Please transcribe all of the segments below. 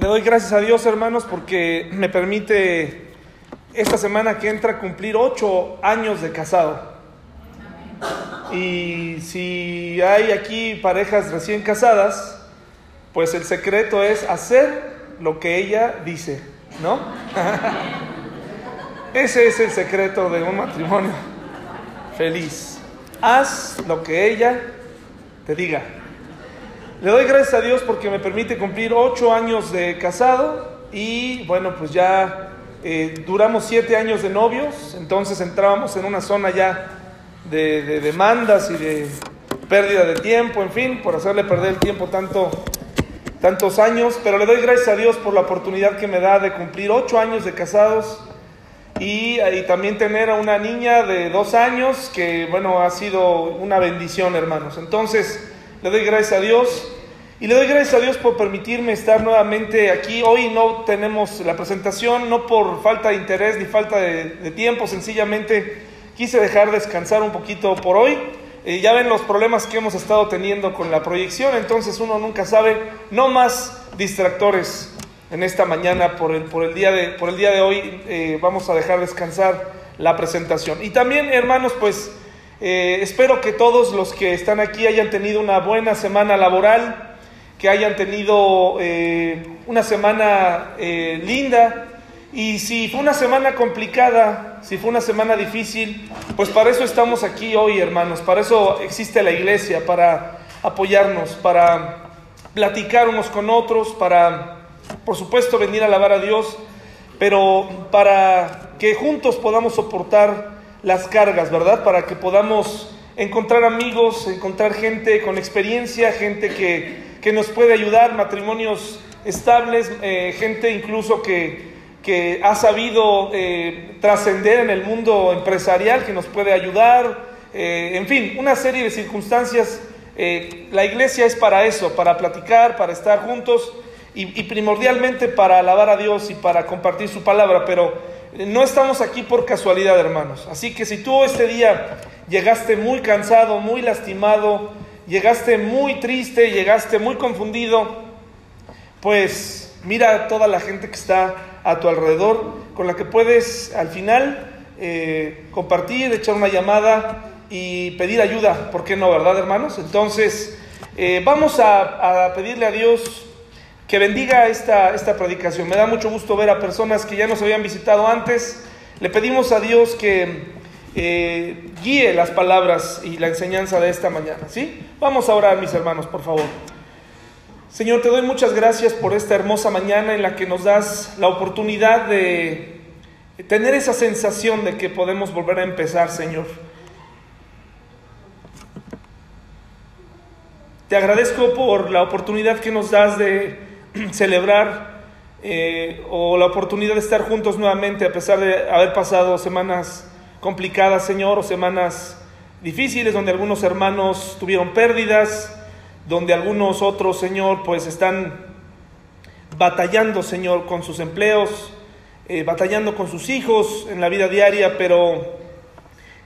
Le doy gracias a Dios, hermanos, porque me permite esta semana que entra cumplir ocho años de casado. Y si hay aquí parejas recién casadas, pues el secreto es hacer lo que ella dice, ¿no? Ese es el secreto de un matrimonio feliz. Haz lo que ella te diga. Le doy gracias a Dios porque me permite cumplir ocho años de casado y bueno, pues ya eh, duramos siete años de novios, entonces entrábamos en una zona ya de, de, demandas y de pérdida de tiempo, en fin, por hacerle perder el tiempo tanto, tantos años, pero le doy gracias a Dios por la oportunidad que me da de cumplir ocho años de casados y, y también tener a una niña de dos años que, bueno, ha sido una bendición, hermanos. Entonces, le doy gracias a Dios y le doy gracias a Dios por permitirme estar nuevamente aquí. Hoy no tenemos la presentación, no por falta de interés ni falta de, tiempo, sencillamente quise dejar descansar un poquito por hoy. Eh, ya ven los problemas que hemos estado teniendo con la proyección, entonces uno nunca sabe, no más distractores en esta mañana por el, por el, día, de, por el día de hoy. Eh, vamos a dejar descansar la presentación. Y también, hermanos, pues eh, espero que todos los que están aquí hayan tenido una buena semana laboral, que hayan tenido eh, una semana eh, linda. Y si fue una semana complicada, si fue una semana difícil, pues para eso estamos aquí hoy, hermanos. Para eso existe la iglesia, para apoyarnos, para platicar unos con otros, para, por supuesto, venir a alabar a Dios, pero para que juntos podamos soportar las cargas, ¿verdad? Para que podamos encontrar amigos, encontrar gente con experiencia, gente que, que nos puede ayudar, matrimonios estables, eh, gente incluso que, que ha sabido eh, trascender en el mundo empresarial, que nos puede ayudar, eh, en fin, una serie de circunstancias. la iglesia es para eso, para platicar, para estar juntos y, y primordialmente para alabar a Dios y para compartir su palabra, pero no estamos aquí por casualidad, hermanos. Así que si tú este día llegaste muy cansado, muy lastimado, llegaste muy triste, llegaste muy confundido, pues mira a toda la gente que está a tu alrededor, con la que puedes al final eh, compartir, echar una llamada y pedir ayuda. ¿Por qué no, verdad, hermanos? Entonces, eh, vamos a, a pedirle a Dios que bendiga esta, esta predicación. Me da mucho gusto ver a personas que ya nos habían visitado antes. Le pedimos a Dios que eh, guíe las palabras y la enseñanza de esta mañana. ¿sí? Vamos a orar, mis hermanos, por favor. Señor, te doy muchas gracias por esta hermosa mañana en la que nos das la oportunidad de tener esa sensación de que podemos volver a empezar, Señor. Te agradezco por la oportunidad que nos das de celebrar eh, o la oportunidad de estar juntos nuevamente a pesar de haber pasado semanas complicadas, Señor, o semanas difíciles donde algunos hermanos tuvieron pérdidas, donde algunos otros, Señor, pues están batallando, Señor, con sus empleos, eh, batallando con sus hijos en la vida diaria, pero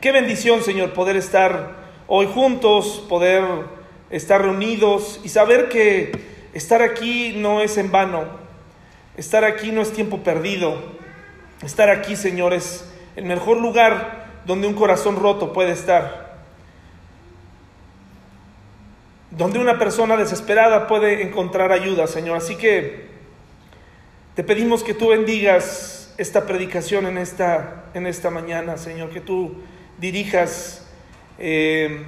qué bendición, Señor, poder estar hoy juntos, poder estar reunidos y saber que Estar aquí no es en vano. Estar aquí no es tiempo perdido. Estar aquí, Señor, es el mejor lugar donde un corazón roto puede estar. Donde una persona desesperada puede encontrar ayuda, Señor. Así que te pedimos que tú bendigas esta predicación en esta, en esta mañana, Señor. Que tú dirijas eh,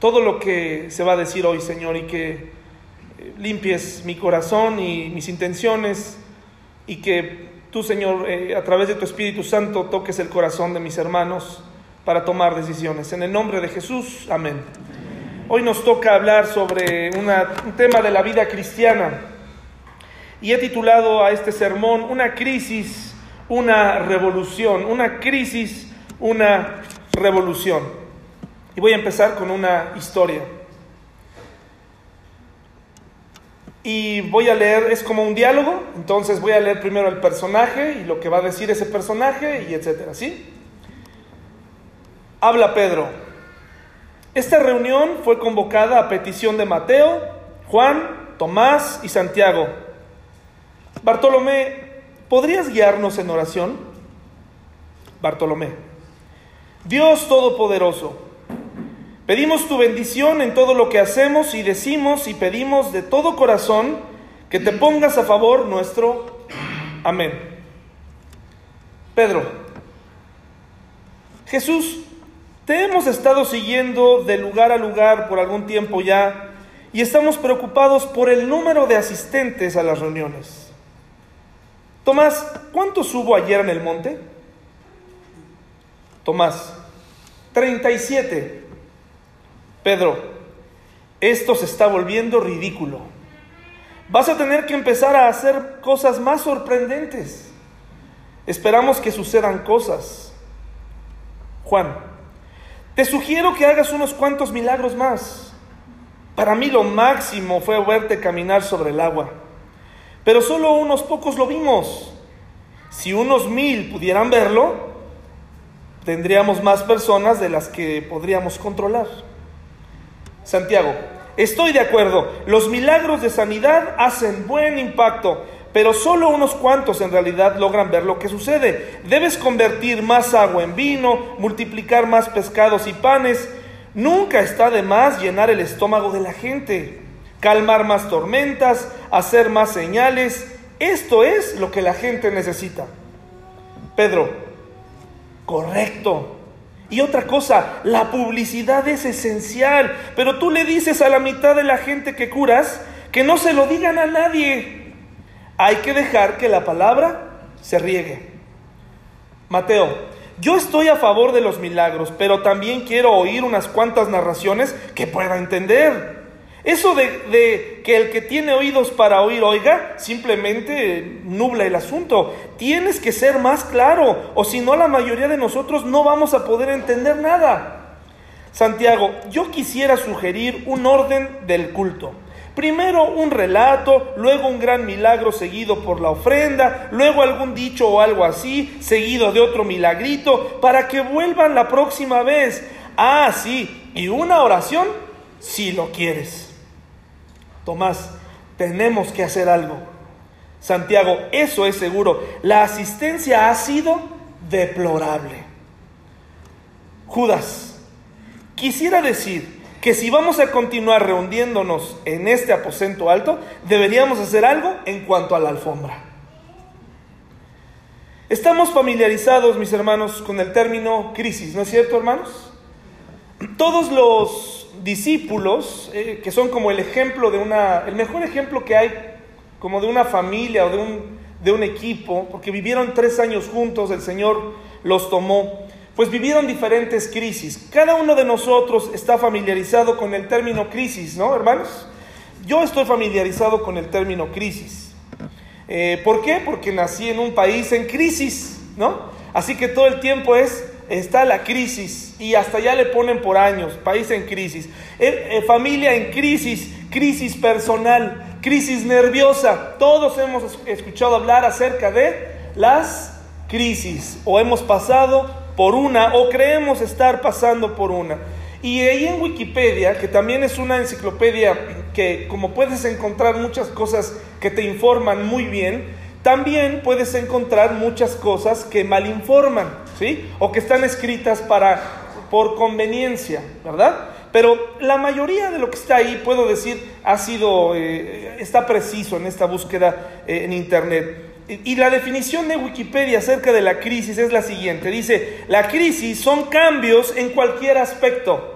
todo lo que se va a decir hoy, Señor, y que limpies mi corazón y mis intenciones y que tú, Señor, eh, a través de tu Espíritu Santo toques el corazón de mis hermanos para tomar decisiones. En el nombre de Jesús, amén. Hoy nos toca hablar sobre un tema de la vida cristiana y he titulado a este sermón Una crisis, una revolución, una crisis, una revolución. Y voy a empezar con una historia. Y voy a leer, es como un diálogo, entonces voy a leer primero el personaje y lo que va a decir ese personaje y etcétera, ¿sí? Habla Pedro. Esta reunión fue convocada a petición de Mateo, Juan, Tomás y Santiago. Bartolomé, ¿podrías guiarnos en oración? Bartolomé, Dios Todopoderoso, pedimos tu bendición en todo lo que hacemos y decimos y pedimos de todo corazón que te pongas a favor nuestro. Amén. Pedro, Jesús, te hemos estado siguiendo de lugar a lugar por algún tiempo ya y estamos preocupados por el número de asistentes a las reuniones. Tomás, ¿cuántos hubo ayer en el monte? Tomás, 37. Pedro, esto se está volviendo ridículo. Vas a tener que empezar a hacer cosas más sorprendentes. Esperamos que sucedan cosas. Juan, te sugiero que hagas unos cuantos milagros más. Para mí lo máximo fue verte caminar sobre el agua, pero solo unos pocos lo vimos. Si unos mil pudieran verlo, tendríamos más personas de las que podríamos controlar. Santiago, estoy de acuerdo, los milagros de sanidad hacen buen impacto, pero solo unos cuantos en realidad logran ver lo que sucede. Debes convertir más agua en vino, multiplicar más pescados y panes. Nunca está de más llenar el estómago de la gente, calmar más tormentas, hacer más señales. Esto es lo que la gente necesita. Pedro, correcto. Y otra cosa, la publicidad es esencial, pero tú le dices a la mitad de la gente que curas que no se lo digan a nadie. Hay que dejar que la palabra se riegue. Mateo, yo estoy a favor de los milagros, pero también quiero oír unas cuantas narraciones que pueda entender. Eso de, que el que tiene oídos para oír oiga, simplemente nubla el asunto. Tienes que ser más claro, o si no la mayoría de nosotros no vamos a poder entender nada. Santiago, yo quisiera sugerir un orden del culto. Primero un relato, luego un gran milagro seguido por la ofrenda, luego algún dicho o algo así, seguido de otro milagrito, para que vuelvan la próxima vez. Ah, sí, y una oración si lo quieres. Tomás, tenemos que hacer algo. Santiago, eso es seguro. La asistencia ha sido deplorable. Judas, quisiera decir que si vamos a continuar reuniéndonos en este aposento alto, deberíamos hacer algo en cuanto a la alfombra. Estamos familiarizados, mis hermanos, con el término crisis, ¿no es cierto, hermanos? Todos los discípulos, eh, que son como el ejemplo de una, el mejor ejemplo que hay, como de una familia o de un, de un equipo, porque vivieron tres años juntos, el Señor los tomó, pues vivieron diferentes crisis. Cada uno de nosotros está familiarizado con el término crisis, ¿no, hermanos? Yo estoy familiarizado con el término crisis. Eh, ¿Por qué? Porque nací en un país en crisis, ¿no? Así que todo el tiempo es está la crisis y hasta ya le ponen por años, país en crisis, eh, eh, familia en crisis, crisis personal, crisis nerviosa. Todos hemos escuchado hablar acerca de las crisis o hemos pasado por una o creemos estar pasando por una. Y ahí en Wikipedia, que también es una enciclopedia que como puedes encontrar muchas cosas que te informan muy bien, también puedes encontrar muchas cosas que malinforman, O que están escritas para, por conveniencia, ¿verdad? Pero la mayoría de lo que está ahí, puedo decir, ha sido, eh, está preciso en esta búsqueda eh, en Internet. Y la definición de Wikipedia acerca de la crisis es la siguiente. Dice, la crisis son cambios en cualquier aspecto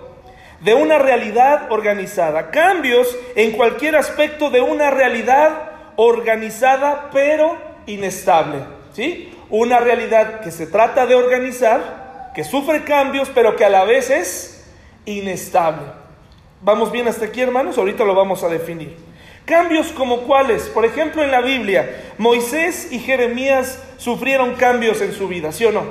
de una realidad organizada. Cambios en cualquier aspecto de una realidad organizada pero inestable. ¿sí? Una realidad que se trata de organizar, que sufre cambios, pero que a la vez es inestable. ¿Vamos bien hasta aquí, hermanos? Ahorita lo vamos a definir. Cambios como cuáles, por ejemplo, en la Biblia, Moisés y Jeremías sufrieron cambios en su vida, ¿sí o no?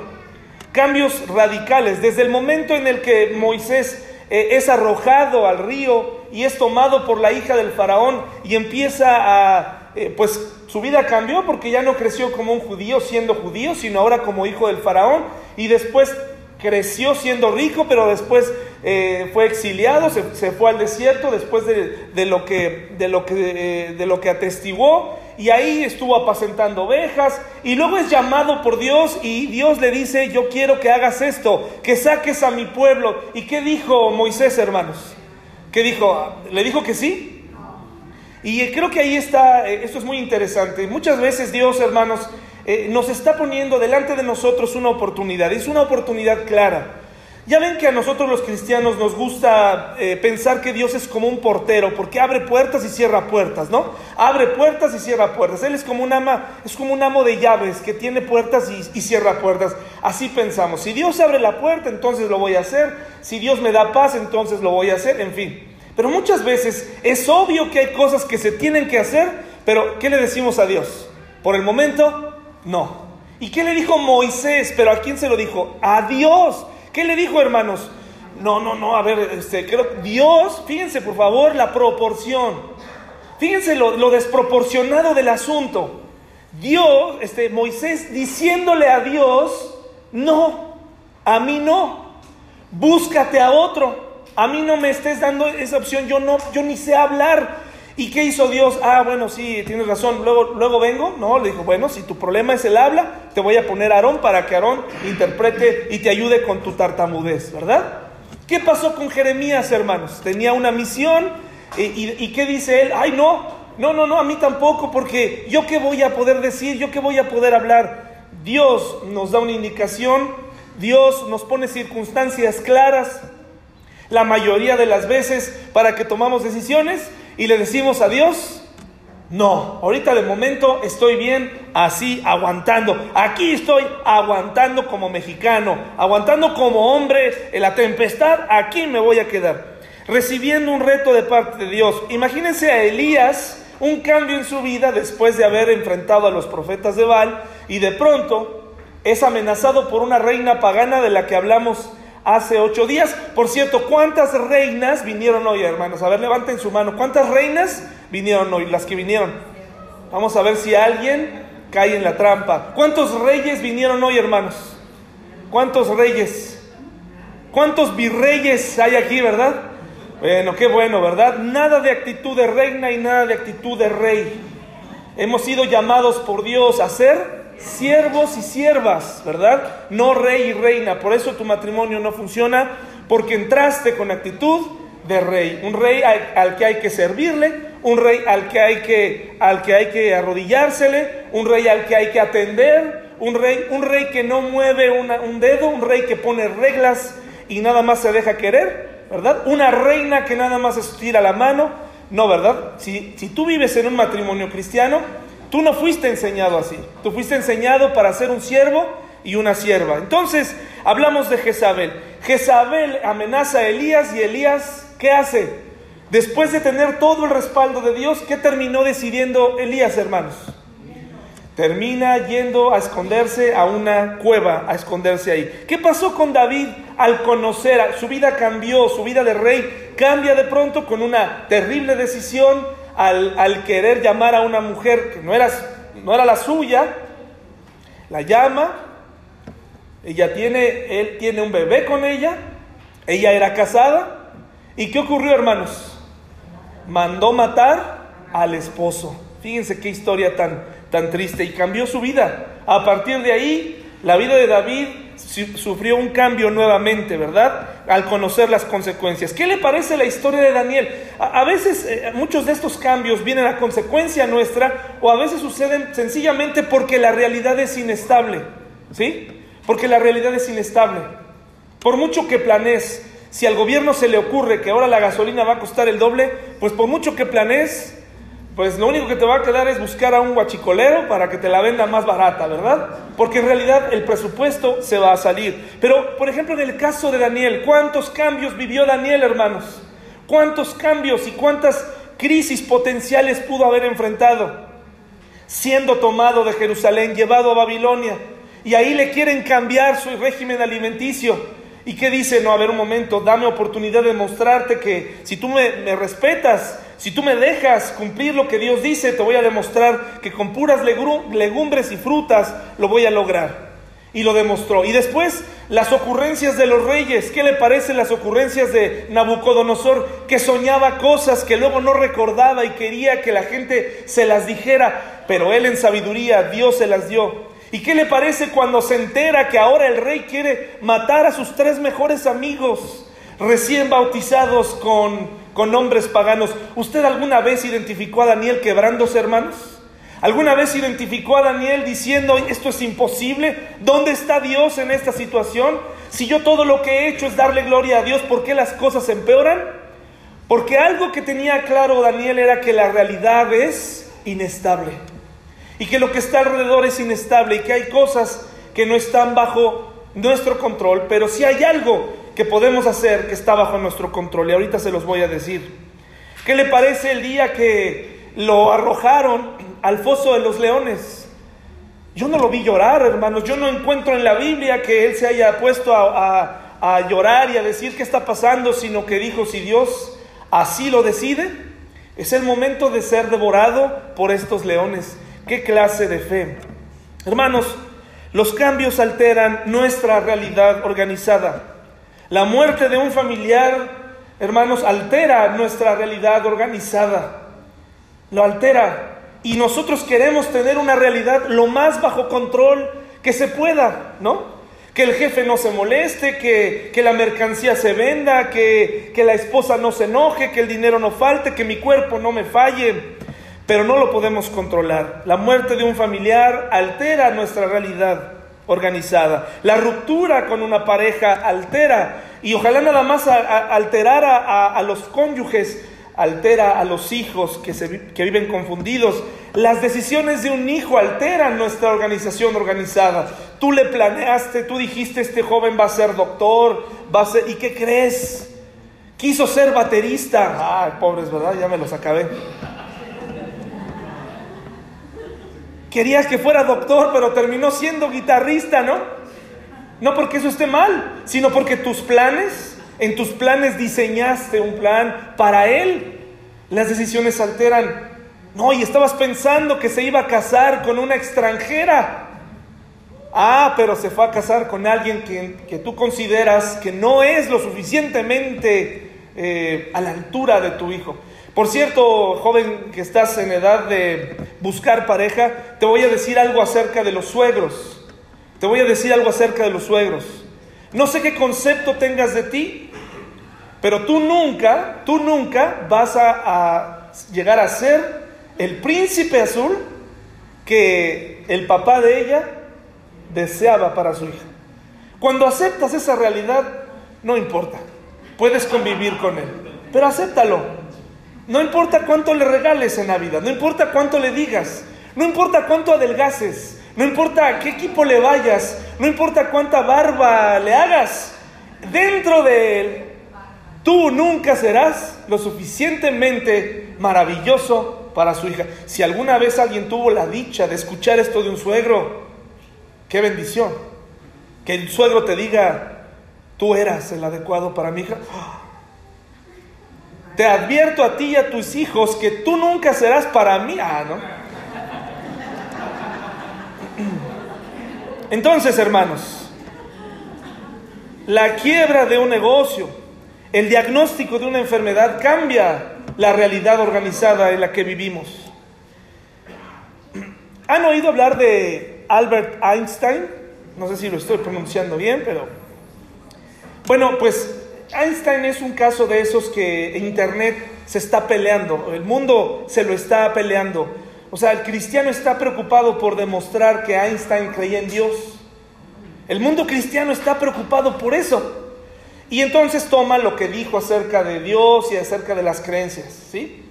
Cambios radicales. Desde el momento en el que Moisés eh, es arrojado al río y es tomado por la hija del faraón y empieza a eh, pues su vida cambió porque ya no creció como un judío siendo judío, sino ahora como hijo del faraón y después creció siendo rico, pero después eh, fue exiliado, se, fue al desierto después de, lo que, de, lo que, eh, de lo que atestiguó y ahí estuvo apacentando ovejas y luego es llamado por Dios y Dios le dice, yo quiero que hagas esto, que saques a mi pueblo. ¿Y qué dijo Moisés, hermanos? ¿Qué dijo? ¿Le dijo que sí? Y creo que ahí está, eh, esto es muy interesante. Muchas veces Dios, hermanos, eh, nos está poniendo delante de nosotros una oportunidad, es una oportunidad clara. Ya ven que a nosotros los cristianos nos gusta eh, pensar que Dios es como un portero, porque abre puertas y cierra puertas, ¿no? Abre puertas y cierra puertas. Él es como un ama, es como un amo de llaves que tiene puertas y, y cierra puertas. Así pensamos. Si Dios abre la puerta, entonces lo voy a hacer. Si Dios me da paz, entonces lo voy a hacer. En fin. Pero muchas veces es obvio que hay cosas que se tienen que hacer, pero ¿qué le decimos a Dios? Por el momento, no. ¿Y qué le dijo Moisés? Pero ¿a quién se lo dijo? A Dios. ¿Qué le dijo, hermanos? No, no, no, a ver, este, creo, Dios, fíjense por favor la proporción. Fíjense lo, lo desproporcionado del asunto. Dios, este, Moisés diciéndole a Dios, no, a mí no, búscate a otro. A mí no me estés dando esa opción, yo no, yo ni sé hablar. ¿Y qué hizo Dios? Ah, bueno, sí, tienes razón. Luego, luego vengo. No, le dijo, bueno, si tu problema es el habla, te voy a poner a Aarón para que Aarón interprete y te ayude con tu tartamudez, ¿verdad? ¿Qué pasó con Jeremías, hermanos? Tenía una misión y, y, y ¿qué dice él? Ay, no, no, no, no, a mí tampoco, porque yo qué voy a poder decir, yo qué voy a poder hablar. Dios nos da una indicación, Dios nos pone circunstancias claras la mayoría de las veces para que tomamos decisiones y le decimos a Dios, no, ahorita de momento estoy bien así, aguantando. Aquí estoy aguantando como mexicano, aguantando como hombre en la tempestad, aquí me voy a quedar. Recibiendo un reto de parte de Dios. Imagínense a Elías, un cambio en su vida después de haber enfrentado a los profetas de Baal y de pronto es amenazado por una reina pagana de la que hablamos hace ocho días. Por cierto, ¿cuántas reinas vinieron hoy, hermanos? A ver, levanten su mano. ¿Cuántas reinas vinieron hoy? Las que vinieron. Vamos a ver si alguien cae en la trampa. ¿Cuántos reyes vinieron hoy, hermanos? ¿Cuántos reyes? ¿Cuántos virreyes hay aquí, verdad? Bueno, qué bueno, ¿verdad? Nada de actitud de reina y nada de actitud de rey. Hemos sido llamados por Dios a ser siervos y siervas, ¿verdad? No rey y reina. Por eso tu matrimonio no funciona, porque entraste con actitud de rey. Un rey al, que hay que servirle, un rey al que hay que, al que, hay que arrodillársele, un rey al que hay que atender, un rey, un rey que no mueve un dedo, un rey que pone reglas y nada más se deja querer, ¿verdad? Una reina que nada más estira la mano. No, ¿verdad? Si, si tú vives en un matrimonio cristiano, Tú no fuiste enseñado así. Tú fuiste enseñado para ser un siervo y una sierva. Entonces, hablamos de Jezabel. Jezabel amenaza a Elías y Elías, ¿qué hace? Después de tener todo el respaldo de Dios, ¿qué terminó decidiendo Elías, hermanos? Termina yendo a esconderse a una cueva, a esconderse ahí. ¿Qué pasó con David al conocer? Su vida cambió, su vida de rey cambia de pronto con una terrible decisión al, querer llamar a una mujer que no era, no era la suya, la llama, ella tiene, él tiene un bebé con ella, ella era casada, ¿y qué ocurrió hermanos? Mandó matar al esposo. Fíjense qué historia tan, tan triste y cambió su vida. A partir de ahí, la vida de David sufrió un cambio nuevamente, ¿verdad? Al conocer las consecuencias. ¿Qué le parece la historia de Daniel? A, veces eh, muchos de estos cambios vienen a consecuencia nuestra o a veces suceden sencillamente porque la realidad es inestable, ¿sí? Porque la realidad es inestable. Por mucho que planees, si al gobierno se le ocurre que ahora la gasolina va a costar el doble, pues por mucho que planees, pues lo único que te va a quedar es buscar a un guachicolero para que te la venda más barata, ¿verdad? Porque en realidad el presupuesto se va a salir. Pero, por ejemplo, en el caso de Daniel, ¿cuántos cambios vivió Daniel, hermanos? ¿Cuántos cambios y cuántas crisis potenciales pudo haber enfrentado? Siendo tomado de Jerusalén, llevado a Babilonia, y ahí le quieren cambiar su régimen alimenticio. ¿Y qué dice? No, a ver un momento, dame oportunidad de mostrarte que si tú me, me, respetas, si tú me dejas cumplir lo que Dios dice, te voy a demostrar que con puras legumbres y frutas lo voy a lograr. Y lo demostró. Y después las ocurrencias de los reyes. ¿Qué le parecen las ocurrencias de Nabucodonosor? Que soñaba cosas que luego no recordaba y quería que la gente se las dijera. Pero él en sabiduría, Dios se las dio. ¿Y qué le parece cuando se entera que ahora el rey quiere matar a sus tres mejores amigos, recién bautizados con, con nombres paganos? ¿Usted alguna vez identificó a Daniel quebrándose, hermanos? ¿Alguna vez identificó a Daniel diciendo, esto es imposible? ¿Dónde está Dios en esta situación? Si yo todo lo que he hecho es darle gloria a Dios, ¿por qué las cosas empeoran? Porque algo que tenía claro Daniel era que la realidad es inestable y que lo que está alrededor es inestable y que hay cosas que no están bajo nuestro control, pero si hay algo que podemos hacer que está bajo nuestro control y ahorita se los voy a decir. ¿Qué le parece el día que lo arrojaron al foso de los leones? Yo no lo vi llorar, hermanos. Yo no encuentro en la Biblia que él se haya puesto a, a llorar y a decir qué está pasando, sino que dijo, si Dios así lo decide, es el momento de ser devorado por estos leones. ¿Qué clase de fe? Hermanos, los cambios alteran nuestra realidad organizada. La muerte de un familiar, hermanos, altera nuestra realidad organizada. Lo altera. Y nosotros queremos tener una realidad lo más bajo control que se pueda, ¿no? Que el jefe no se moleste, que, que la mercancía se venda, que, que la esposa no se enoje, que el dinero no falte, que mi cuerpo no me falle pero no lo podemos controlar. La muerte de un familiar altera nuestra realidad organizada. La ruptura con una pareja altera, y ojalá nada más alterara a, los cónyuges, altera a los hijos que, se, que viven confundidos. Las decisiones de un hijo alteran nuestra organización organizada. Tú le planeaste, tú dijiste, este joven va a ser doctor, va a ser... ¿Y qué crees? Quiso ser baterista. Ay, pobres, ¿verdad? Ya me los acabé. Querías que fuera doctor, pero terminó siendo guitarrista, ¿no? No porque eso esté mal, sino porque tus planes, en tus planes diseñaste un plan para él. Las decisiones alteran. No, y estabas pensando que se iba a casar con una extranjera. Ah, pero se fue a casar con alguien que, tú consideras que no es lo suficientemente eh, a la altura de tu hijo. Por cierto, joven que estás en edad de buscar pareja, te voy a decir algo acerca de los suegros. Te voy a decir algo acerca de los suegros. No sé qué concepto tengas de ti, pero tú nunca, tú nunca vas a, llegar a ser el príncipe azul que el papá de ella deseaba para su hija. Cuando aceptas esa realidad, no importa, puedes convivir con él, pero acéptalo. No importa cuánto le regales en Navidad, no importa cuánto le digas, no importa cuánto adelgaces, no importa a qué equipo le vayas, no importa cuánta barba le hagas, dentro de él, tú nunca serás lo suficientemente maravilloso para su hija. Si alguna vez alguien tuvo la dicha de escuchar esto de un suegro, qué bendición. Que el suegro te diga, tú eras el adecuado para mi hija. Te advierto a ti y a tus hijos que tú nunca serás para mí. Ah, ¿no? Entonces, hermanos, la quiebra de un negocio, el diagnóstico de una enfermedad cambia la realidad organizada en la que vivimos. ¿Han oído hablar de Albert Einstein? No sé si lo estoy pronunciando bien, pero... Bueno, pues Einstein es un caso de esos que Internet se está peleando, el mundo se lo está peleando. O sea, el cristiano está preocupado por demostrar que Einstein creía en Dios. El mundo cristiano está preocupado por eso. Y entonces toma lo que dijo acerca de Dios y acerca de las creencias, ¿sí?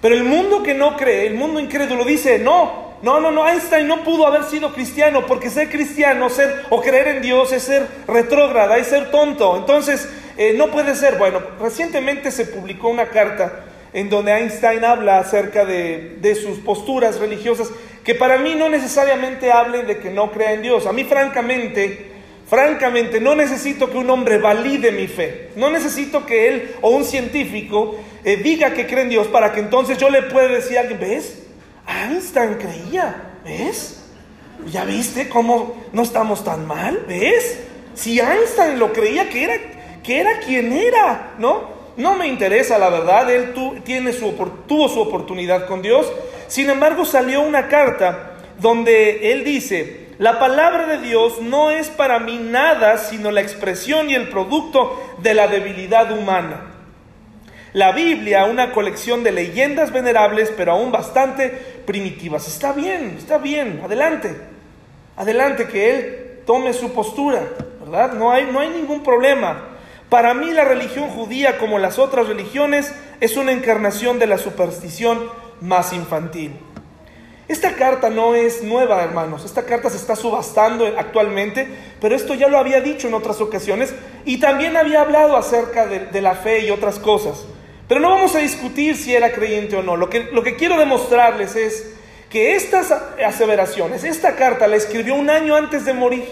Pero el mundo que no cree, el mundo incrédulo dice, no, no, no, no, Einstein no pudo haber sido cristiano porque ser cristiano, ser o creer en Dios es ser retrógrada, es ser tonto. Entonces, eh, no puede ser. Bueno, recientemente se publicó una carta en donde Einstein habla acerca de, sus posturas religiosas, que para mí no necesariamente hablen de que no crea en Dios. A mí francamente, francamente, no necesito que un hombre valide mi fe. No necesito que él o un científico eh, diga que cree en Dios para que entonces yo le pueda decir a alguien, ¿ves? Einstein creía, ¿ves? ¿Ya viste cómo no estamos tan mal? ¿Ves? Si Einstein lo creía que era, que era quien era, ¿no? No me interesa, la verdad, él tiene su, tuvo su oportunidad con Dios. Sin embargo, salió una carta donde él dice, la palabra de Dios no es para mí nada sino la expresión y el producto de la debilidad humana. La Biblia, una colección de leyendas venerables, pero aún bastante primitivas. Está bien, está bien, adelante. Adelante, que Él tome su postura, ¿verdad? No hay, no hay ningún problema. Para mí la religión judía, como las otras religiones, es una encarnación de la superstición más infantil. Esta carta no es nueva, hermanos. Esta carta se está subastando actualmente, pero esto ya lo había dicho en otras ocasiones y también había hablado acerca de, de la fe y otras cosas. Pero no vamos a discutir si era creyente o no. Lo que, lo que quiero demostrarles es que estas aseveraciones, esta carta la escribió un año antes de morir.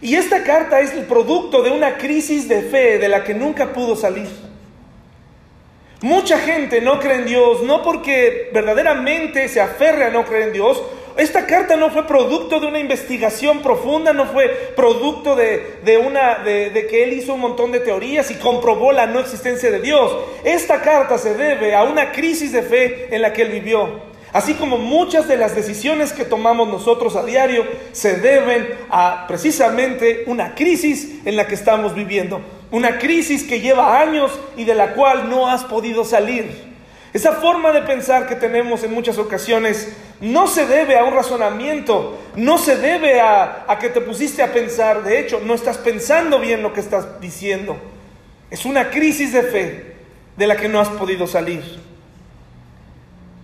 Y esta carta es el producto de una crisis de fe de la que nunca pudo salir. Mucha gente no cree en Dios, no porque verdaderamente se aferre a no creer en Dios, esta carta no fue producto de una investigación profunda, no fue producto de, una, que él hizo un montón de teorías y comprobó la no existencia de Dios. Esta carta se debe a una crisis de fe en la que él vivió. Así como muchas de las decisiones que tomamos nosotros a diario se deben a precisamente una crisis en la que estamos viviendo. Una crisis que lleva años y de la cual no has podido salir. Esa forma de pensar que tenemos en muchas ocasiones no se debe a un razonamiento, no se debe a, que te pusiste a pensar, de hecho, no estás pensando bien lo que estás diciendo. Es una crisis de fe de la que no has podido salir.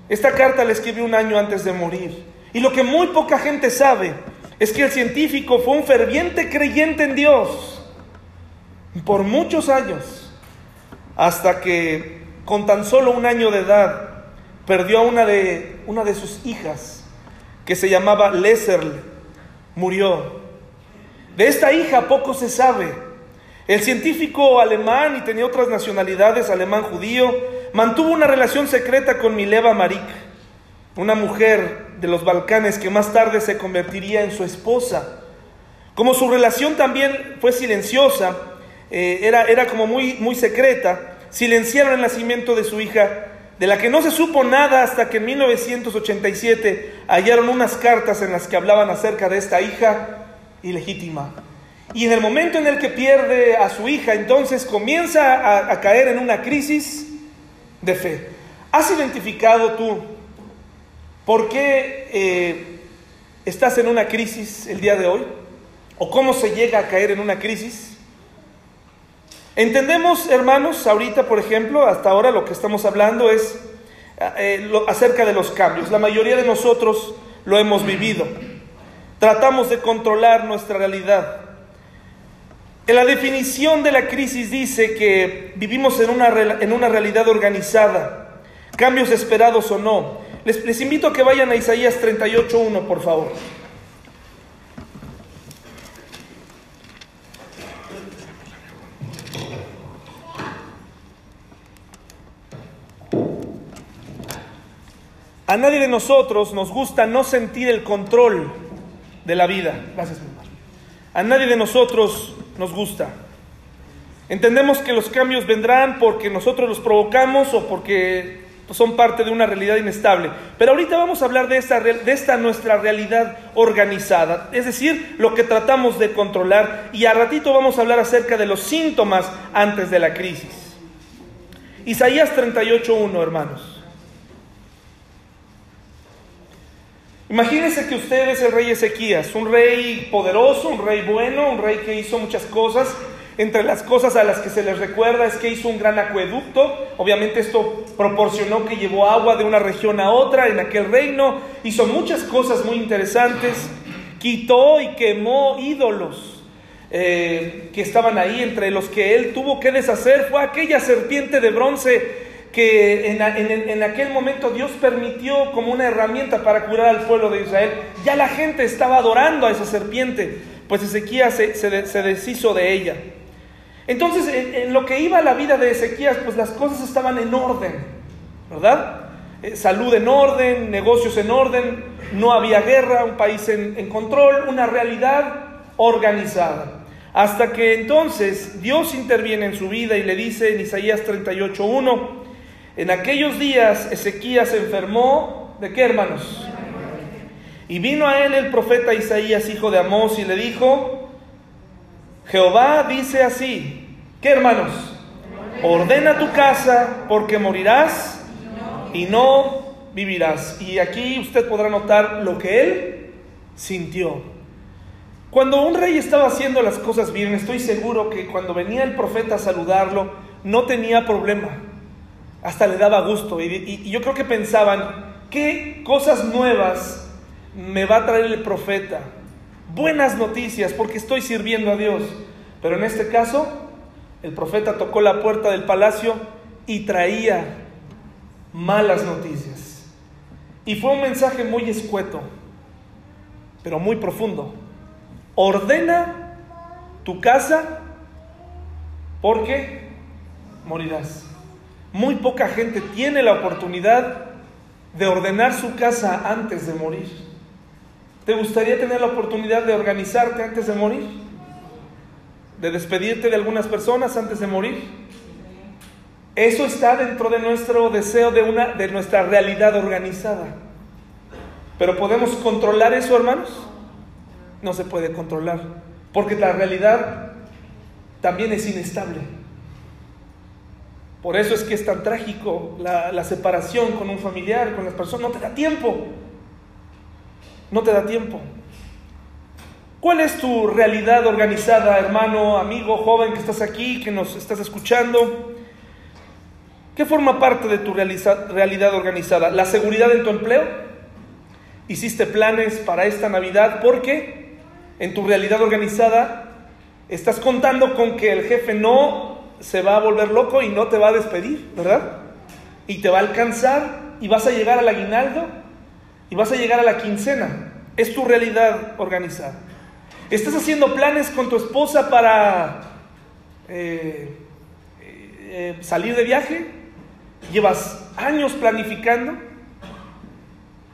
Esta carta la escribió un año antes de morir. Y lo que muy poca gente sabe es que el científico fue un ferviente creyente en Dios por muchos años, hasta que con tan solo un año de edad, perdió a una de, una de sus hijas, que se llamaba Leserl, murió. De esta hija poco se sabe. El científico alemán, y tenía otras nacionalidades, alemán judío, mantuvo una relación secreta con Mileva Marik, una mujer de los Balcanes que más tarde se convertiría en su esposa. Como su relación también fue silenciosa, eh, era, era como muy, muy secreta, silenciaron el nacimiento de su hija, de la que no se supo nada hasta que en 1987 hallaron unas cartas en las que hablaban acerca de esta hija ilegítima. Y en el momento en el que pierde a su hija, entonces comienza a, caer en una crisis de fe. ¿Has identificado tú por qué eh, estás en una crisis el día de hoy? ¿O cómo se llega a caer en una crisis? Entendemos, hermanos, ahorita, por ejemplo, hasta ahora lo que estamos hablando es eh, acerca de los cambios. La mayoría de nosotros lo hemos vivido. Tratamos de controlar nuestra realidad. En la definición de la crisis dice que vivimos en una, en una realidad organizada, cambios esperados o no. Les, les invito a que vayan a Isaías 38.1, por favor. A nadie de nosotros nos gusta no sentir el control de la vida. Gracias, mi hermano. A nadie de nosotros nos gusta. Entendemos que los cambios vendrán porque nosotros los provocamos o porque son parte de una realidad inestable. Pero ahorita vamos a hablar de esta, de esta nuestra realidad organizada, es decir, lo que tratamos de controlar y a ratito vamos a hablar acerca de los síntomas antes de la crisis. Isaías 38.1, hermanos. Imagínense que usted es el rey Ezequías, un rey poderoso, un rey bueno, un rey que hizo muchas cosas. Entre las cosas a las que se les recuerda es que hizo un gran acueducto. Obviamente esto proporcionó que llevó agua de una región a otra en aquel reino. Hizo muchas cosas muy interesantes. Quitó y quemó ídolos eh, que estaban ahí. Entre los que él tuvo que deshacer fue aquella serpiente de bronce que en, aquel momento Dios permitió como una herramienta para curar al pueblo de Israel. Ya la gente estaba adorando a esa serpiente, pues Ezequías se, deshizo de ella. Entonces, en, lo que iba la vida de Ezequías, pues las cosas estaban en orden, ¿verdad? eh, salud en orden, negocios en orden, no había guerra, un país en, en control, una realidad organizada. Hasta que entonces Dios interviene en su vida y le dice en Isaías 38.1, en aquellos días Ezequías se enfermó, ¿de qué hermanos? Y vino a él el profeta Isaías, hijo de Amós, y le dijo, Jehová dice así, ¿qué hermanos? Ordena tu casa porque morirás y no vivirás. Y aquí usted podrá notar lo que él sintió. Cuando un rey estaba haciendo las cosas bien, estoy seguro que cuando venía el profeta a saludarlo, no tenía problema. Hasta le daba gusto. Y, yo creo que pensaban, ¿qué cosas nuevas me va a traer el profeta buenas noticias porque estoy sirviendo a Dios. Pero en este caso, el profeta tocó la puerta del palacio y traía malas noticias. Y fue un mensaje muy escueto, pero muy profundo. Ordena tu casa porque morirás. Muy poca gente tiene la oportunidad de ordenar su casa antes de morir. ¿Te gustaría tener la oportunidad de organizarte antes de morir? ¿De despedirte de algunas personas antes de morir? Eso está dentro de nuestro deseo de, una, de nuestra realidad organizada. Pero ¿podemos controlar eso, hermanos? No se puede controlar, porque la realidad también es inestable. Por eso es que es tan trágico la, separación con un familiar, con las personas. No te da tiempo. No te da tiempo. ¿Cuál es tu realidad organizada, hermano, amigo, joven que estás aquí, que nos estás escuchando? ¿Qué forma parte de tu realidad organizada? ¿La seguridad en tu empleo? ¿Hiciste planes para esta Navidad? Porque en tu realidad organizada estás contando con que el jefe no se va a volver loco y no te va a despedir, ¿verdad? Y te va a alcanzar y vas a llegar al aguinaldo y vas a llegar a la quincena. Es tu realidad organizada. Estás haciendo planes con tu esposa para eh, eh, salir de viaje. Llevas años planificando,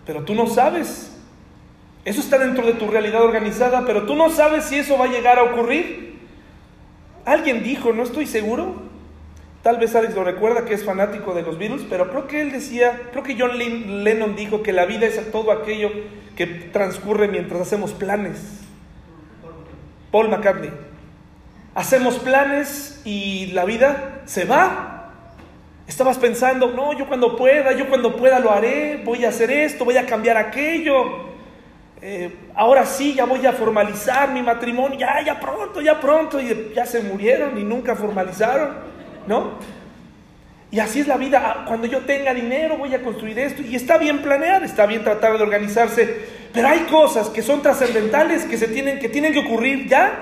pero tú no sabes. Eso está dentro de tu realidad organizada, pero tú no sabes si eso va a llegar a ocurrir. Alguien dijo, no estoy seguro, Tal vez Alex lo recuerda que es fanático de los Beatles, pero creo que él decía, creo que John Lennon dijo que la vida es todo aquello que transcurre mientras hacemos planes. Paul McCartney. Hacemos planes y la vida se va. Estabas pensando, no, yo cuando pueda, yo cuando pueda lo haré, voy a hacer esto, voy a cambiar aquello. Eh, ahora sí, ya voy a formalizar mi matrimonio, ya, ya pronto, ya pronto, y ya se murieron y nunca formalizaron. ¿no? Y así es la vida. Ah, cuando yo tenga dinero voy a construir esto. Y está bien planear, está bien tratar de organizarse. Pero hay cosas que son trascendentales, que, tienen, que tienen que ocurrir ya,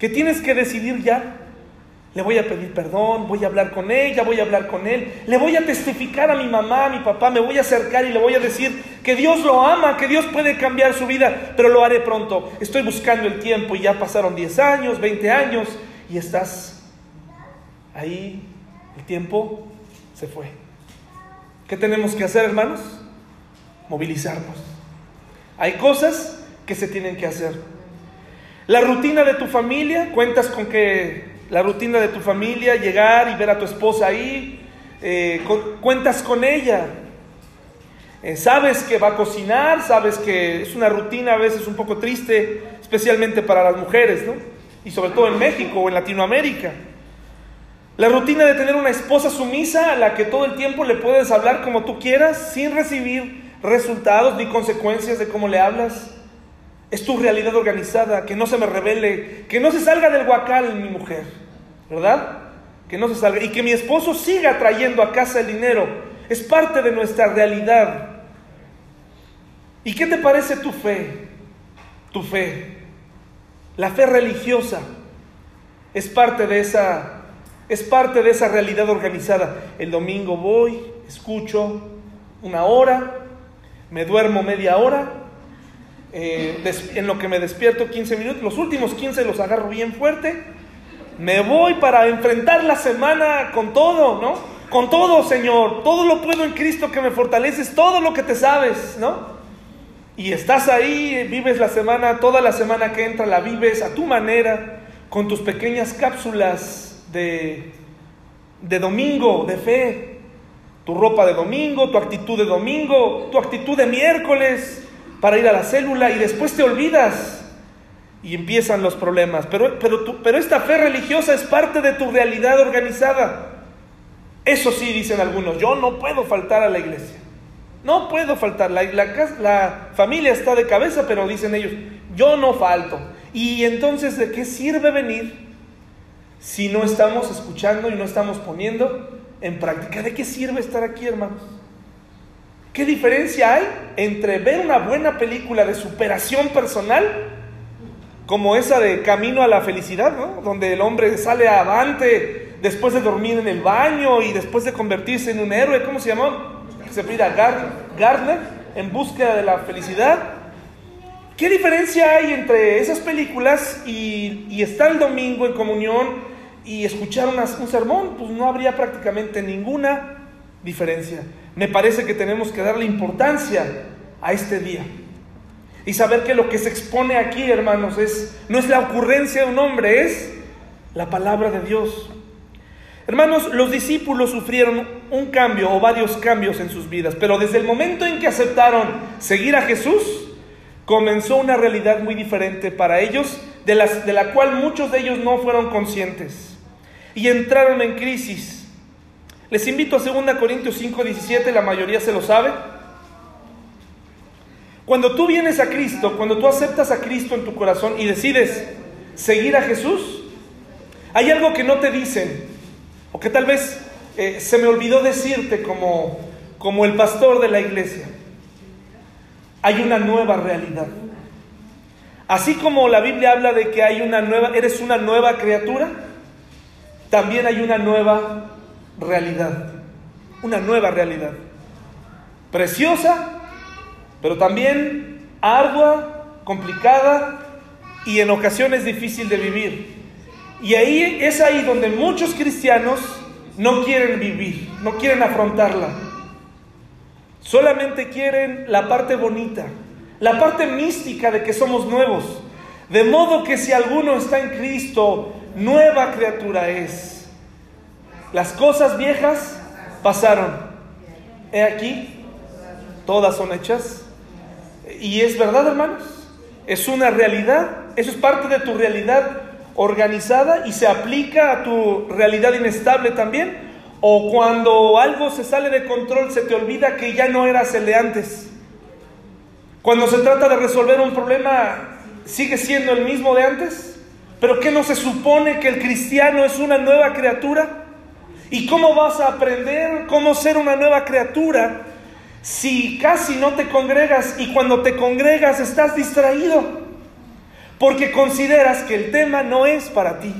que tienes que decidir ya. Le voy a pedir perdón, voy a hablar con ella, voy a hablar con él. Le voy a testificar a mi mamá, a mi papá, me voy a acercar y le voy a decir que Dios lo ama, que Dios puede cambiar su vida, pero lo haré pronto. Estoy buscando el tiempo y ya pasaron 10 años, 20 años y estás ahí el tiempo se fue. ¿Qué tenemos que hacer, hermanos? Movilizarnos. Hay cosas que se tienen que hacer. La rutina de tu familia, cuentas con que la rutina de tu familia, llegar y ver a tu esposa ahí, eh, cuentas con ella. Eh, sabes que va a cocinar, sabes que es una rutina a veces un poco triste, especialmente para las mujeres, ¿no? Y sobre todo en México o en Latinoamérica. La rutina de tener una esposa sumisa a la que todo el tiempo le puedes hablar como tú quieras sin recibir resultados ni consecuencias de cómo le hablas. Es tu realidad organizada, que no se me revele, que no se salga del guacal mi mujer, ¿verdad? Que no se salga y que mi esposo siga trayendo a casa el dinero. Es parte de nuestra realidad. ¿Y qué te parece tu fe? Tu fe. La fe religiosa es parte de esa es parte de esa realidad organizada. El domingo voy, escucho una hora, me duermo media hora, eh, en lo que me despierto 15 minutos, los últimos 15 los agarro bien fuerte, me voy para enfrentar la semana con todo, ¿no? con todo, Señor, todo lo puedo en Cristo que me fortaleces, todo lo que te sabes, ¿no? Y estás ahí, vives la semana, toda la semana que entra la vives a tu manera, con tus pequeñas cápsulas de, de domingo, de fe, tu ropa de domingo, tu actitud de domingo, tu actitud de miércoles para ir a la célula y después te olvidas y empiezan los problemas. Pero, pero, pero esta fe religiosa es parte de tu realidad organizada. Eso sí, dicen algunos, yo no puedo faltar a la iglesia. No puedo faltar. La, la, la, familia está de cabeza, pero dicen ellos, yo no falto. Y entonces, ¿de qué sirve venir si no estamos escuchando y no estamos poniendo en práctica? ¿De qué sirve estar aquí, hermanos? ¿Qué diferencia hay entre ver una buena película de superación personal, como esa de Camino a la Felicidad, ¿no? donde el hombre sale avante después de dormir en el baño y después de convertirse en un héroe, ¿cómo se llamó? Se pide a Gardner, en búsqueda de la felicidad. ¿Qué diferencia hay entre esas películas y, estar el domingo en comunión y escuchar un sermón? Pues no habría prácticamente ninguna diferencia. Me parece que tenemos que darle importancia a este día. Y saber que lo que se expone aquí, hermanos, es, no es la ocurrencia de un hombre, es la palabra de Dios. Hermanos, los discípulos sufrieron un cambio o varios cambios en sus vidas, pero desde el momento en que aceptaron seguir a Jesús, comenzó una realidad muy diferente para ellos, de, de la cual muchos de ellos no fueron conscientes y entraron en crisis. Les invito a 2 Corintios 5, 17, la mayoría se lo sabe. Cuando tú vienes a Cristo, cuando tú aceptas a Cristo en tu corazón y decides seguir a Jesús, hay algo que no te dicen, o que tal vez eh, se me olvidó decirte como, como el pastor de la iglesia. Hay una nueva realidad. Así como la Biblia habla de que hay una nueva, eres una nueva criatura, también hay una nueva realidad. Una nueva realidad. Preciosa, pero también ardua, complicada y en ocasiones difícil de vivir. Y ahí es ahí donde muchos cristianos no quieren vivir, no quieren afrontarla. Solamente quieren la parte bonita, la parte mística de que somos nuevos. De modo que si alguno está en Cristo, nueva criatura es. Las cosas viejas pasaron. He aquí, todas son hechas. Y es verdad, hermanos. Es una realidad. Eso es parte de tu realidad organizada y se aplica a tu realidad inestable también? ¿O cuando algo se sale de control se te olvida que ya no eras el de antes? Cuando se trata de resolver un problema, ¿sigue siendo el mismo de antes? ¿Pero qué no se supone que el cristiano es una nueva criatura? ¿Y cómo vas a aprender cómo ser una nueva criatura si casi no te congregas y cuando te congregas estás distraído? porque consideras que el tema no es para ti.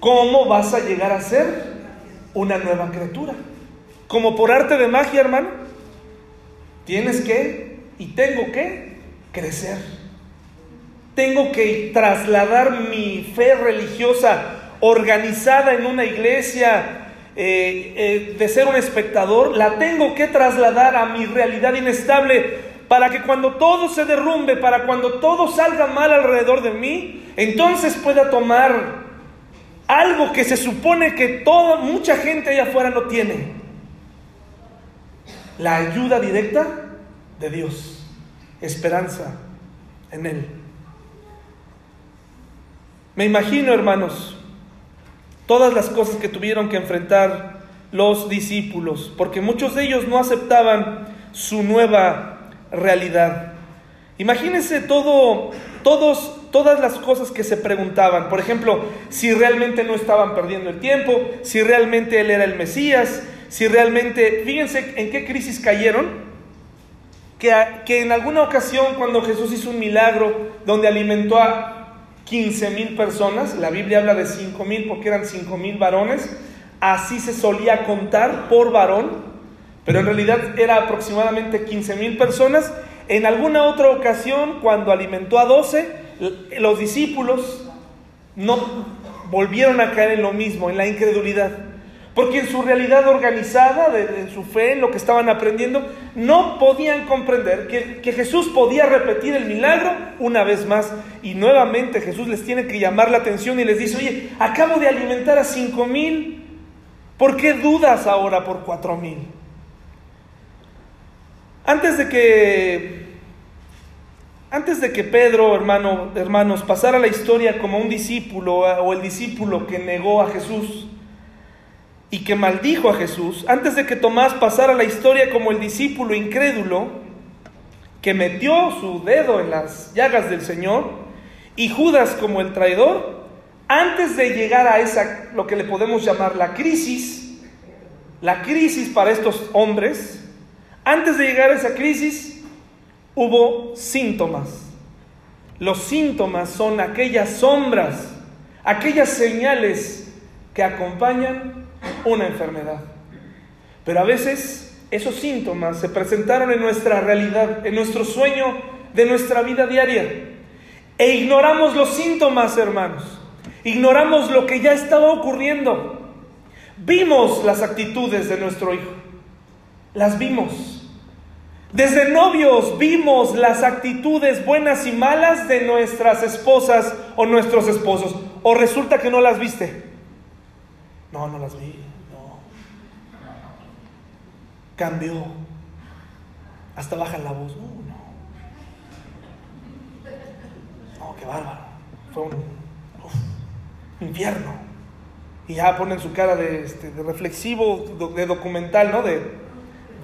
¿Cómo vas a llegar a ser una nueva criatura? Como por arte de magia, hermano. Tienes que y tengo que crecer. Tengo que trasladar mi fe religiosa organizada en una iglesia, eh, eh, de ser un espectador, la tengo que trasladar a mi realidad inestable para que cuando todo se derrumbe, para cuando todo salga mal alrededor de mí, entonces pueda tomar algo que se supone que toda mucha gente allá afuera no tiene. La ayuda directa de Dios, esperanza en él. Me imagino, hermanos, todas las cosas que tuvieron que enfrentar los discípulos, porque muchos de ellos no aceptaban su nueva realidad. Imagínense todo, todos, todas las cosas que se preguntaban. Por ejemplo, si realmente no estaban perdiendo el tiempo, si realmente Él era el Mesías, si realmente, fíjense en qué crisis cayeron. Que, que en alguna ocasión cuando Jesús hizo un milagro donde alimentó a 15 mil personas, la Biblia habla de 5 mil porque eran 5 mil varones, así se solía contar por varón, pero en realidad era aproximadamente 15 mil personas. En alguna otra ocasión, cuando alimentó a 12, los discípulos no volvieron a caer en lo mismo, en la incredulidad. Porque en su realidad organizada, en su fe, en lo que estaban aprendiendo, no podían comprender que, que, Jesús podía repetir el milagro una vez más. Y nuevamente Jesús les tiene que llamar la atención y les dice, oye, acabo de alimentar a cinco mil, ¿por qué dudas ahora por cuatro mil? Antes de que antes de que Pedro, hermano, hermanos, pasara la historia como un discípulo o el discípulo que negó a Jesús y que maldijo a Jesús, antes de que Tomás pasara la historia como el discípulo incrédulo que metió su dedo en las llagas del Señor y Judas como el traidor, antes de llegar a esa, lo que le podemos llamar la crisis, la crisis para estos hombres, antes de llegar a esa crisis, hubo síntomas. Los síntomas son aquellas sombras, aquellas señales que acompañan una enfermedad. Pero a veces esos síntomas se presentaron en nuestra realidad, en nuestro sueño de nuestra vida diaria. E ignoramos los síntomas, hermanos. Ignoramos lo que ya estaba ocurriendo. Vimos las actitudes de nuestro hijo. Las vimos. Desde novios vimos las actitudes buenas y malas de nuestras esposas o nuestros esposos. O resulta que no las viste. No, no las vi. No. Cambió. Hasta baja la voz. No, no. No, qué bárbaro. Fue un infierno. Y ya ponen su cara de, este, de reflexivo, de documental, ¿no? De,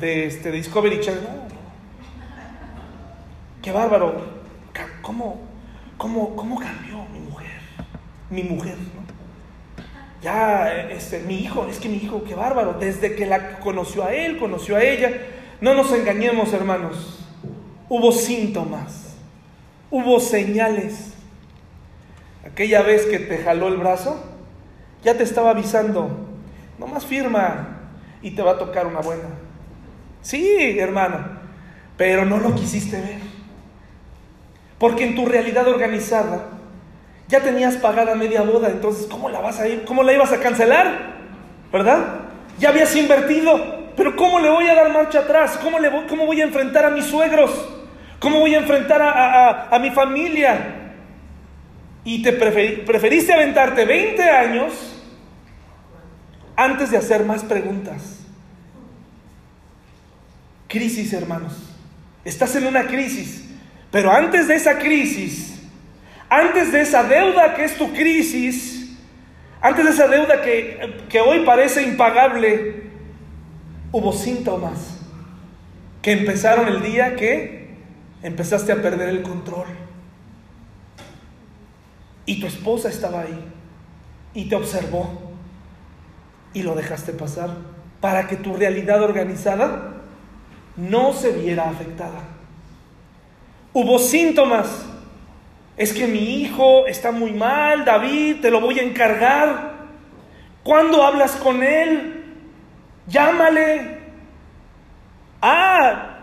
de, este, Discovery Channel. No, qué bárbaro, ¿cómo, cómo, cómo cambió mi mujer? Mi mujer. Ya, este, mi hijo, es que mi hijo, qué bárbaro, desde que la conoció a él, conoció a ella, no nos engañemos, hermanos, hubo síntomas, hubo señales. Aquella vez que te jaló el brazo, ya te estaba avisando, no más firma y te va a tocar una buena. Sí, hermano, pero no lo quisiste ver. Porque en tu realidad organizada ya tenías pagada media boda, entonces ¿cómo la vas a ir? ¿Cómo la ibas a cancelar? ¿Verdad? Ya habías invertido, pero ¿cómo le voy a dar marcha atrás? ¿Cómo, le voy, cómo voy a enfrentar a mis suegros? ¿Cómo voy a enfrentar a, a mi familia? Y te preferiste aventarte 20 años antes de hacer más preguntas. Crisis, hermanos. Estás en una crisis. Pero antes de esa crisis, antes de esa deuda que es tu crisis, antes de esa deuda que, que hoy parece impagable, hubo síntomas que empezaron el día que empezaste a perder el control. Y tu esposa estaba ahí y te observó y lo dejaste pasar para que tu realidad organizada no se viera afectada. Hubo síntomas. Es que mi hijo está muy mal, David, te lo voy a encargar. ¿Cuándo hablas con él? Llámale. Ah,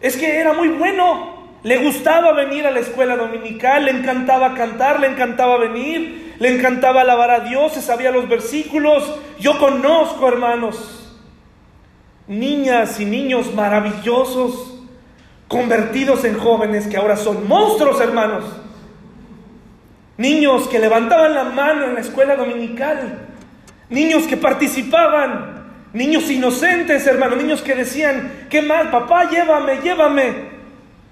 es que era muy bueno. Le gustaba venir a la escuela dominical, le encantaba cantar, le encantaba venir, le encantaba alabar a Dios, se sabía los versículos. Yo conozco, hermanos, niñas y niños maravillosos convertidos en jóvenes que ahora son monstruos, hermanos. Niños que levantaban la mano en la escuela dominical. Niños que participaban. Niños inocentes, hermanos. Niños que decían, qué mal, papá, llévame, llévame.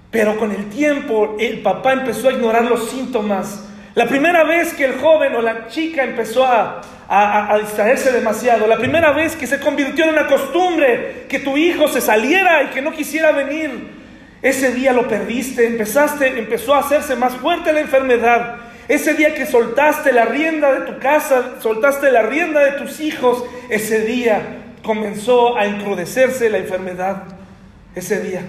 Pero con el tiempo el papá empezó a ignorar los síntomas. La primera vez que el joven o la chica empezó a, a, distraerse demasiado, la primera vez que se convirtió en una costumbre que tu hijo se saliera y que no quisiera venir, ese día lo perdiste, empezaste, empezó a hacerse más fuerte la enfermedad. Ese día que soltaste la rienda de tu casa, soltaste la rienda de tus hijos, ese día comenzó a encrudecerse la enfermedad. Ese día.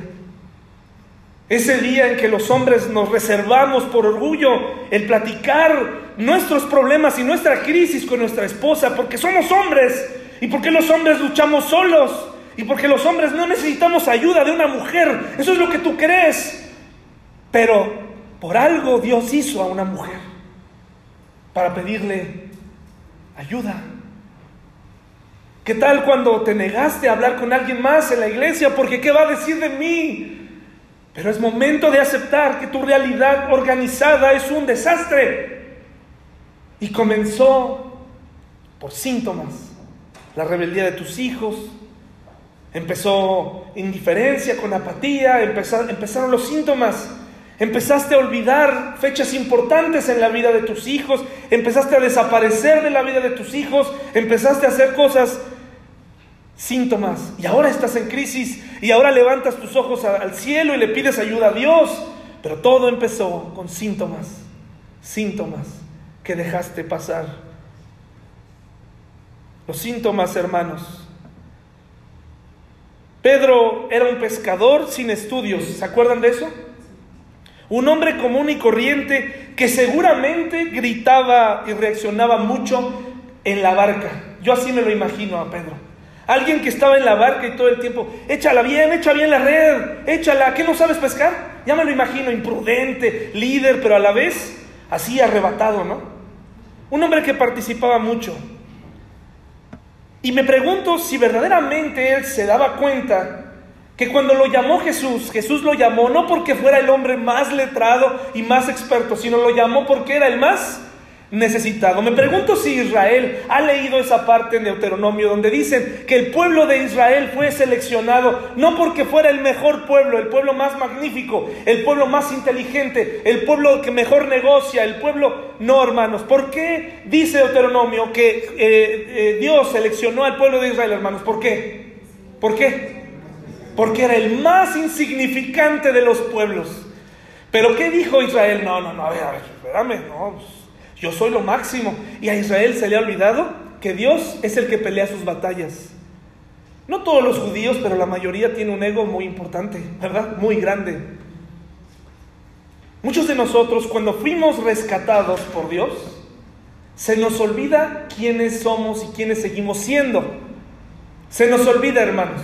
Ese día en que los hombres nos reservamos por orgullo el platicar nuestros problemas y nuestra crisis con nuestra esposa, porque somos hombres y porque los hombres luchamos solos. Y porque los hombres no necesitamos ayuda de una mujer. Eso es lo que tú crees. Pero por algo Dios hizo a una mujer. Para pedirle ayuda. ¿Qué tal cuando te negaste a hablar con alguien más en la iglesia? Porque ¿qué va a decir de mí? Pero es momento de aceptar que tu realidad organizada es un desastre. Y comenzó por síntomas. La rebeldía de tus hijos, empezó indiferencia con apatía, empezaron los síntomas. Empezaste a olvidar fechas importantes en la vida de tus hijos, empezaste a desaparecer de la vida de tus hijos, empezaste a hacer cosas, síntomas, y ahora estás en crisis, y ahora levantas tus ojos al cielo y le pides ayuda a Dios, pero todo empezó con síntomas, síntomas que dejaste pasar. Los síntomas, hermanos. Pedro era un pescador sin estudios, ¿se acuerdan de eso? Un hombre común y corriente que seguramente gritaba y reaccionaba mucho en la barca. Yo así me lo imagino a Pedro. Alguien que estaba en la barca y todo el tiempo, échala bien, echa bien la red, échala, ¿qué no sabes pescar? Ya me lo imagino, imprudente, líder, pero a la vez así arrebatado, ¿no? Un hombre que participaba mucho. Y me pregunto si verdaderamente él se daba cuenta que cuando lo llamó Jesús, Jesús lo llamó no porque fuera el hombre más letrado y más experto, sino lo llamó porque era el más necesitado. Me pregunto si Israel ha leído esa parte en Deuteronomio donde dicen que el pueblo de Israel fue seleccionado no porque fuera el mejor pueblo, el pueblo más magnífico, el pueblo más inteligente, el pueblo que mejor negocia, el pueblo... No, hermanos, ¿por qué dice Deuteronomio que eh, eh, Dios seleccionó al pueblo de Israel, hermanos? ¿Por qué? ¿Por qué? Porque era el más insignificante de los pueblos. Pero ¿qué dijo Israel? No, no, no, a ver, a ver, espérame, no, pues, yo soy lo máximo. Y a Israel se le ha olvidado que Dios es el que pelea sus batallas. No todos los judíos, pero la mayoría tiene un ego muy importante, ¿verdad? Muy grande. Muchos de nosotros, cuando fuimos rescatados por Dios, se nos olvida quiénes somos y quiénes seguimos siendo. Se nos olvida, hermanos.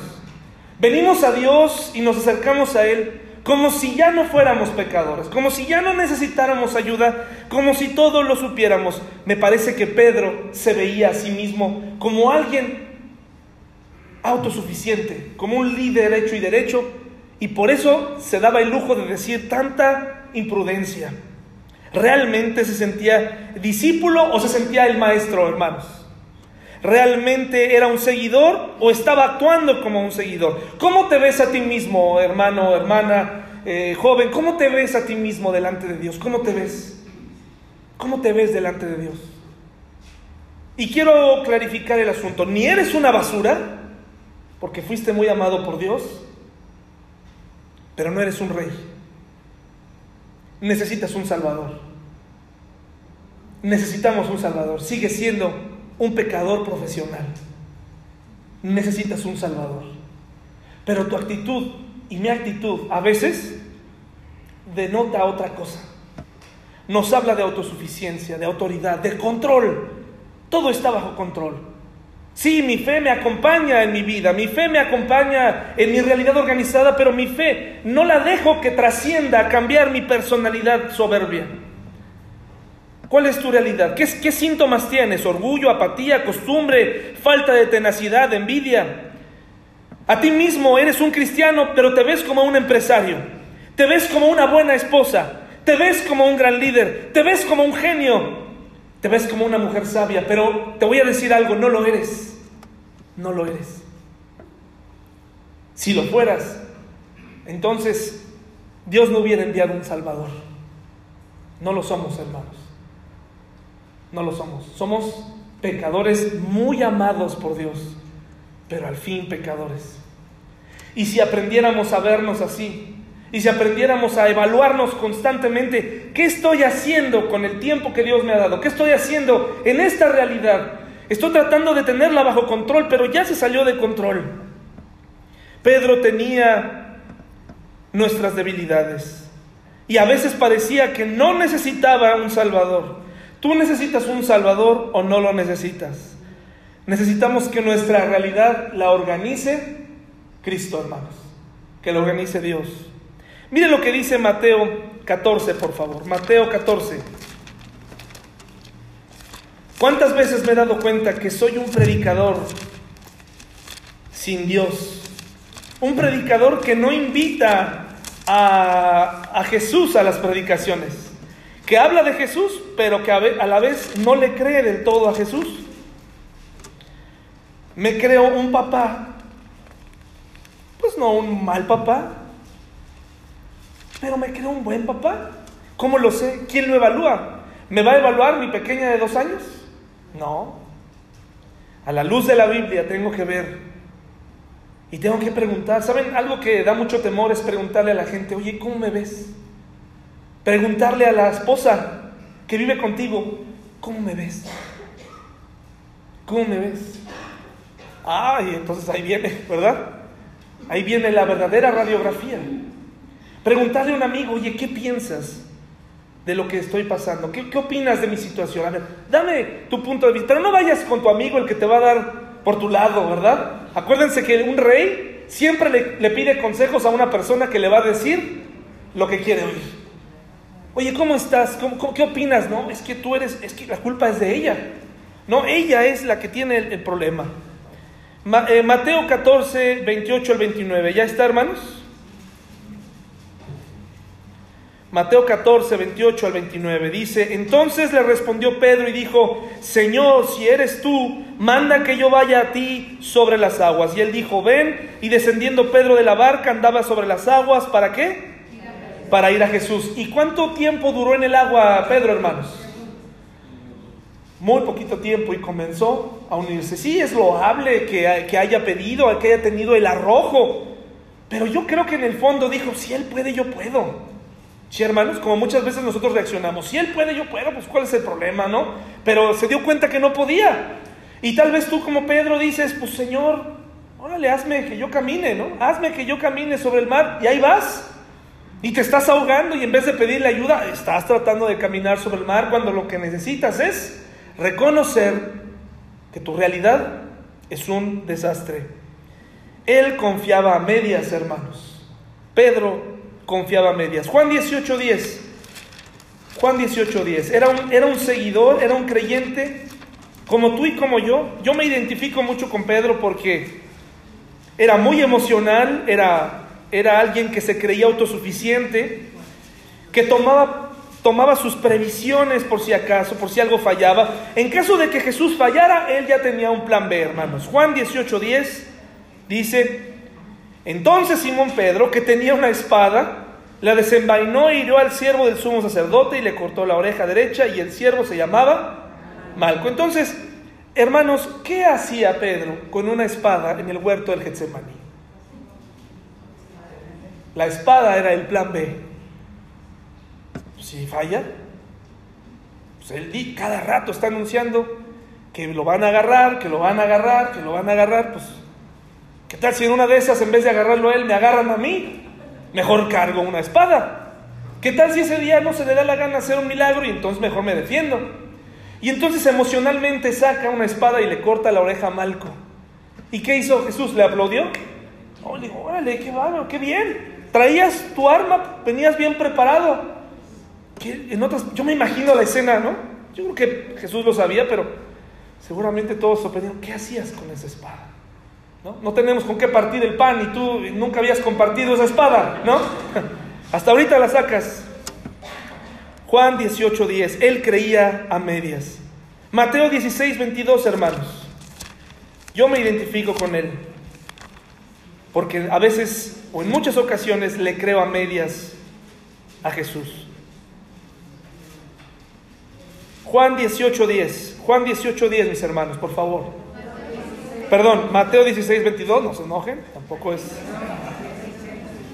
Venimos a Dios y nos acercamos a Él como si ya no fuéramos pecadores, como si ya no necesitáramos ayuda, como si todo lo supiéramos. Me parece que Pedro se veía a sí mismo como alguien autosuficiente, como un líder hecho y derecho, y por eso se daba el lujo de decir tanta imprudencia. ¿Realmente se sentía discípulo o se sentía el maestro, hermanos? ¿Realmente era un seguidor o estaba actuando como un seguidor? ¿Cómo te ves a ti mismo, hermano, hermana, eh, joven? ¿Cómo te ves a ti mismo delante de Dios? ¿Cómo te ves? ¿Cómo te ves delante de Dios? Y quiero clarificar el asunto. Ni eres una basura, porque fuiste muy amado por Dios, pero no eres un rey. Necesitas un Salvador. Necesitamos un Salvador. Sigue siendo un pecador profesional. Necesitas un Salvador. Pero tu actitud y mi actitud a veces denota otra cosa. Nos habla de autosuficiencia, de autoridad, de control. Todo está bajo control. Sí, mi fe me acompaña en mi vida, mi fe me acompaña en mi realidad organizada, pero mi fe no la dejo que trascienda a cambiar mi personalidad soberbia. ¿Cuál es tu realidad? ¿Qué, ¿Qué, síntomas tienes? ¿Orgullo, apatía, costumbre, falta de tenacidad, envidia? A ti mismo eres un cristiano, pero te ves como un empresario. Te ves como una buena esposa. Te ves como un gran líder. Te ves como un genio. Te ves como una mujer sabia. Pero te voy a decir algo, no lo eres. No lo eres. Si lo fueras, entonces Dios no hubiera enviado un Salvador. No lo somos, hermanos. No lo somos. Somos pecadores muy amados por Dios, pero al fin pecadores. Y si aprendiéramos a vernos así, y si aprendiéramos a evaluarnos constantemente, ¿qué estoy haciendo con el tiempo que Dios me ha dado? ¿Qué estoy haciendo en esta realidad? Estoy tratando de tenerla bajo control, pero ya se salió de control. Pedro tenía nuestras debilidades y a veces parecía que no necesitaba un Salvador. ¿Tú necesitas un Salvador o no lo necesitas? Necesitamos que nuestra realidad la organice Cristo, hermanos. Que la organice Dios. Mire lo que dice Mateo 14, por favor. Mateo 14. ¿Cuántas veces me he dado cuenta que soy un predicador sin Dios. Un predicador que no invita a, a Jesús a las predicaciones. Que habla de Jesús, pero que a la vez no le cree del todo a Jesús. Me creo un papá. Pues no un mal papá, pero me creo un buen papá. ¿Cómo lo sé? ¿Quién lo evalúa? ¿Me va a evaluar mi pequeña de dos años? No. A la luz de la Biblia tengo que ver y tengo que preguntar. ¿Saben? Algo que da mucho temor es preguntarle a la gente, oye, ¿cómo me ves? Preguntarle a la esposa que vive contigo, ¿cómo me ves? ¿Cómo me ves? Ay, entonces ahí viene, ¿verdad? Ahí viene la verdadera radiografía. Preguntarle a un amigo, oye, ¿qué piensas de lo que estoy pasando? ¿Qué, opinas de mi situación? A ver, dame tu punto de vista. Pero no vayas con tu amigo el que te va a dar por tu lado, ¿verdad? Acuérdense que un rey siempre le, pide consejos a una persona que le va a decir lo que quiere oír. Oye, ¿cómo estás? qué opinas? No, es que tú eres, es que la culpa es de ella. No, ella es la que tiene el, problema. Eh, Mateo 14, 28 al 29. ¿Ya está, hermanos? Mateo 14, 28 al 29 dice, entonces le respondió Pedro y dijo, Señor, si eres tú, manda que yo vaya a ti sobre las aguas. Y él dijo, ven, y descendiendo Pedro de la barca andaba sobre las aguas, ¿para qué? Para ir a Jesús. ¿Y cuánto tiempo duró en el agua Pedro, hermanos? Muy poquito tiempo y comenzó a unirse. Sí, es loable que, que haya pedido, que haya tenido el arrojo, pero yo creo que en el fondo dijo, si él puede, yo puedo. Sí, hermanos, como muchas veces nosotros reaccionamos, si él puede, yo puedo, pues cuál es el problema, ¿no? Pero se dio cuenta que no podía. Y tal vez tú como Pedro dices, pues Señor, órale, hazme que yo camine, ¿no? Hazme que yo camine sobre el mar y ahí vas. Y te estás ahogando y en vez de pedirle ayuda, estás tratando de caminar sobre el mar cuando lo que necesitas es reconocer que tu realidad es un desastre. Él confiaba a medias, hermanos. Pedro confiaba a medias. Juan 18.10. Juan 18.10. Era un, era un seguidor, era un creyente, como tú y como yo. Yo me identifico mucho con Pedro porque era muy emocional, era, era alguien que se creía autosuficiente, que tomaba, tomaba sus previsiones por si acaso, por si algo fallaba. En caso de que Jesús fallara, él ya tenía un plan B, hermanos. Juan 18.10 dice, entonces Simón Pedro, que tenía una espada, la desenvainó y hirió al siervo del sumo sacerdote y le cortó la oreja derecha y el siervo se llamaba Malco. Entonces, hermanos, ¿qué hacía Pedro con una espada en el huerto del Getsemaní? La espada era el plan B. Si falla, pues él cada rato está anunciando que lo van a agarrar, que lo van a agarrar, que lo van a agarrar, pues ¿Qué tal si en una de esas, en vez de agarrarlo a él, me agarran a mí? Mejor cargo una espada. ¿Qué tal si ese día no se le da la gana hacer un milagro y entonces mejor me defiendo? Y entonces emocionalmente saca una espada y le corta la oreja a Malco. ¿Y qué hizo Jesús? ¿Le aplaudió? Oh, le digo, órale, qué bárbaro, qué bien. Traías tu arma, venías bien preparado. En otras, yo me imagino la escena, ¿no? Yo creo que Jesús lo sabía, pero seguramente todos sorprendieron. ¿Qué hacías con esa espada? ¿no? tenemos con qué partir el pan y tú nunca habías compartido esa espada, ¿no? Hasta ahorita la sacas. Juan 18:10, él creía a medias. Mateo 16, 22, hermanos. Yo me identifico con él. Porque a veces, o en muchas ocasiones, le creo a medias a Jesús. Juan 18:10. Juan 18:10, mis hermanos, por favor. Perdón, Mateo 16, 22, no se enojen, tampoco es,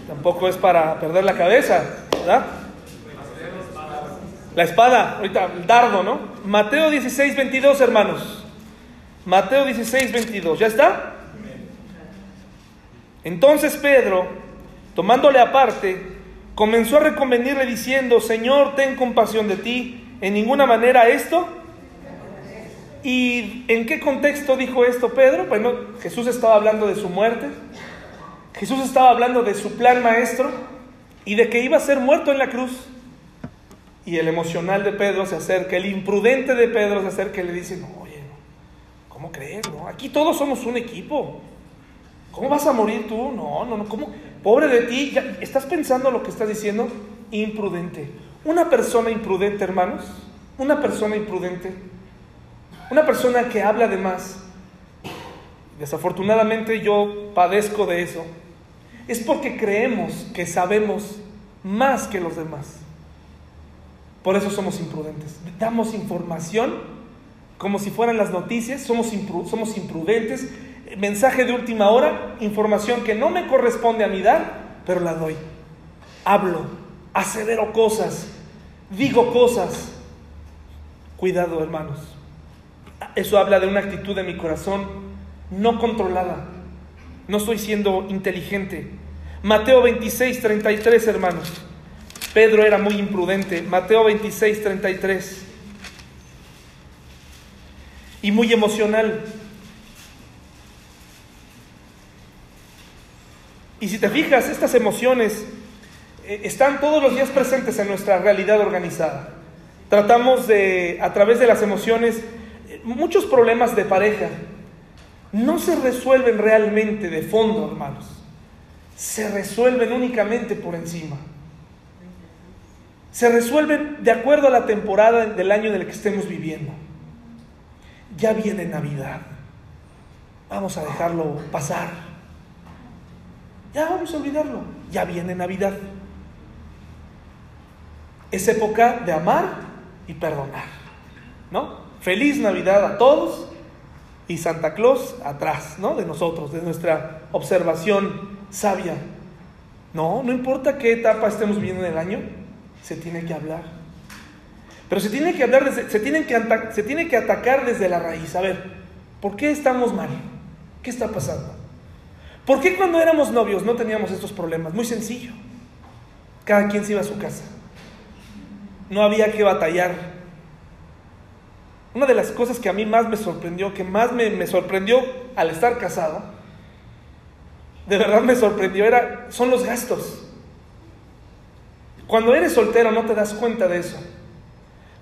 tampoco es para perder la cabeza, ¿verdad? La espada, ahorita el dardo, ¿no? Mateo 16, 22, hermanos. Mateo 16, 22, ¿ya está? Entonces Pedro, tomándole aparte, comenzó a reconvenirle diciendo, Señor, ten compasión de ti, en ninguna manera esto ¿Y en qué contexto dijo esto Pedro? Bueno, Jesús estaba hablando de su muerte, Jesús estaba hablando de su plan maestro y de que iba a ser muerto en la cruz. Y el emocional de Pedro se acerca, el imprudente de Pedro se acerca y le dice, no, oye, ¿cómo crees? Aquí todos somos un equipo. ¿Cómo vas a morir tú? No, no, no, ¿cómo? Pobre de ti, ¿ya ¿estás pensando lo que estás diciendo? Imprudente. Una persona imprudente, hermanos, una persona imprudente, una persona que habla de más, desafortunadamente yo padezco de eso, es porque creemos que sabemos más que los demás. Por eso somos imprudentes. Damos información como si fueran las noticias, somos, somos imprudentes mensaje de última hora, información que no me corresponde a mí dar, pero la doy. Hablo, acelero cosas, digo cosas. Cuidado, hermanos. Eso habla de una actitud de mi corazón no controlada. No estoy siendo inteligente. Mateo 26, 33, hermanos. Pedro era muy imprudente. Mateo 26, 33. Y muy emocional. Y si te fijas, estas emociones eh, están todos los días presentes en nuestra realidad organizada. Tratamos de, a través de las emociones, eh, muchos problemas de pareja no se resuelven realmente de fondo, hermanos. Se resuelven únicamente por encima. Se resuelven de acuerdo a la temporada del año en que estemos viviendo. Ya viene Navidad. Vamos a dejarlo pasar. Ya vamos a olvidarlo. Ya viene Navidad. Es época de amar y perdonar. ¿No? Feliz Navidad a todos y Santa Claus atrás, ¿no? De nosotros, de nuestra observación sabia. No, no importa qué etapa estemos viviendo en el año, se tiene que hablar. Pero se tiene que hablar, se, tiene que, se tiene que atacar desde la raíz. A ver, ¿por qué estamos mal? ¿Qué está pasando? ¿Por qué cuando éramos novios no teníamos estos problemas? Muy sencillo. Cada quien se iba a su casa. No había que batallar. Una de las cosas que a mí más me sorprendió, que más me, sorprendió al estar casado, de verdad me sorprendió, era, son los gastos. Cuando eres soltero no te das cuenta de eso.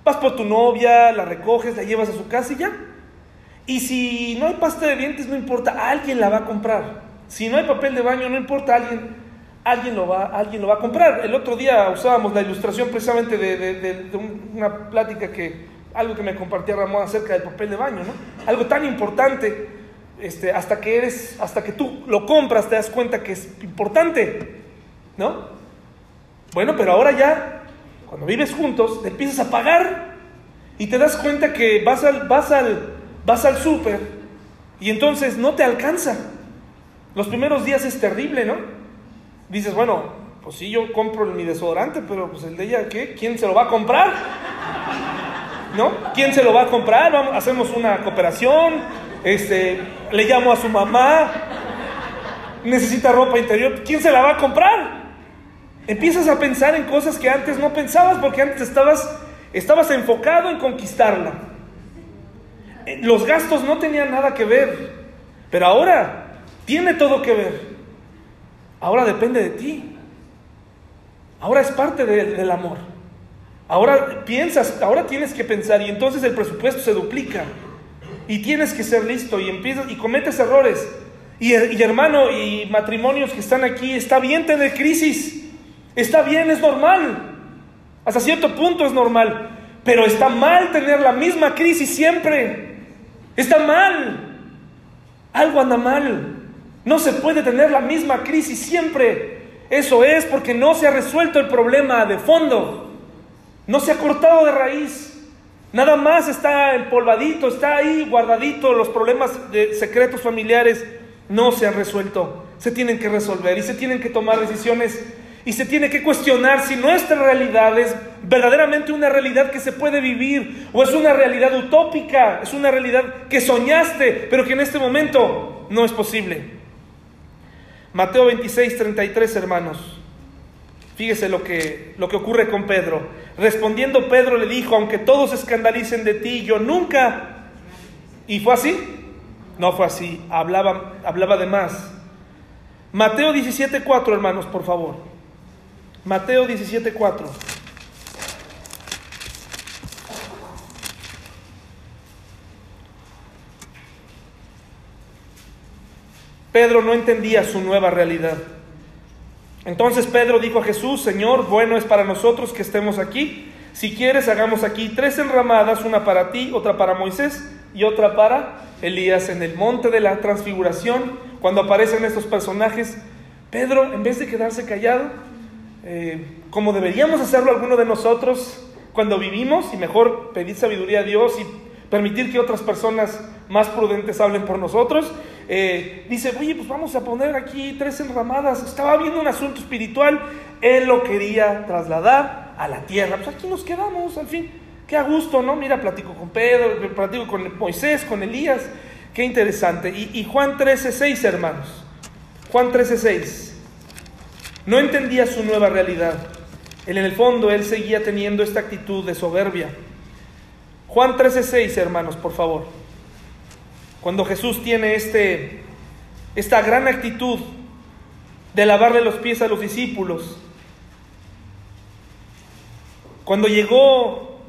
Vas por tu novia, la recoges, la llevas a su casa y ya. Y si no hay pasta de dientes, no importa, alguien la va a comprar. Si no hay papel de baño, no importa, alguien, alguien, lo, va, alguien lo va a comprar. El otro día usábamos la ilustración precisamente de, una plática que, algo que me compartía Ramón acerca del papel de baño, ¿no? Algo tan importante, este, hasta que eres, hasta que tú lo compras, te das cuenta que es importante, ¿no? Bueno, pero ahora ya, cuando vives juntos, te empiezas a pagar y te das cuenta que vas al, vas al, vas al súper y entonces no te alcanza. Los primeros días es terrible, ¿no? Dices, bueno, pues sí, yo compro mi desodorante, pero pues el de ella, ¿qué? ¿Quién se lo va a comprar? ¿No? ¿Quién se lo va a comprar? Hacemos una cooperación, este, le llamo a su mamá, necesita ropa interior, ¿quién se la va a comprar? Empiezas a pensar en cosas que antes no pensabas porque antes estabas, estabas enfocado en conquistarla. Eh, los gastos no tenían nada que ver, pero ahora tiene todo que ver. Ahora depende de ti. Ahora es parte del amor. Ahora piensas, ahora tienes que pensar y entonces el presupuesto se duplica. Y tienes que ser listo y empiezas y cometes errores. Y, y hermano, y matrimonios que están aquí, está bien tener crisis. Está bien, es normal. Hasta cierto punto es normal. Pero está mal tener la misma crisis siempre. Está mal. Algo anda mal. No se puede tener la misma crisis siempre. Eso es porque no se ha resuelto el problema de fondo. No se ha cortado de raíz. Nada más está empolvadito, está ahí guardadito. Los problemas de secretos familiares no se han resuelto. Se tienen que resolver y se tienen que tomar decisiones y se tiene que cuestionar si nuestra realidad es verdaderamente una realidad que se puede vivir o es una realidad utópica, es una realidad que soñaste, pero que en este momento no es posible. Mateo 26, 33, hermanos. Fíjese lo que, lo que ocurre con Pedro. Respondiendo Pedro le dijo, aunque todos escandalicen de ti, yo nunca. ¿Y fue así? No fue así, hablaba, hablaba de más. Mateo 17, 4, hermanos, por favor. Mateo 17, 4. Pedro no entendía su nueva realidad. Entonces Pedro dijo a Jesús, Señor, bueno es para nosotros que estemos aquí. Si quieres, hagamos aquí tres enramadas, una para ti, otra para Moisés y otra para Elías en el monte de la transfiguración. Cuando aparecen estos personajes, Pedro, en vez de quedarse callado, eh, como deberíamos hacerlo alguno de nosotros cuando vivimos, y mejor pedir sabiduría a Dios y permitir que otras personas más prudentes hablen por nosotros, eh, dice, oye, pues vamos a poner aquí tres enramadas. Estaba viendo un asunto espiritual, él lo quería trasladar a la tierra. Pues aquí nos quedamos, al fin. Qué a gusto, ¿no? Mira, platico con Pedro, platico con Moisés, con Elías. Qué interesante. Y, y Juan 13:6, hermanos. Juan 13:6. No entendía su nueva realidad. Él en el fondo, él seguía teniendo esta actitud de soberbia. Juan 13:6, hermanos, por favor. Cuando Jesús tiene este, esta gran actitud de lavarle los pies a los discípulos. Cuando llegó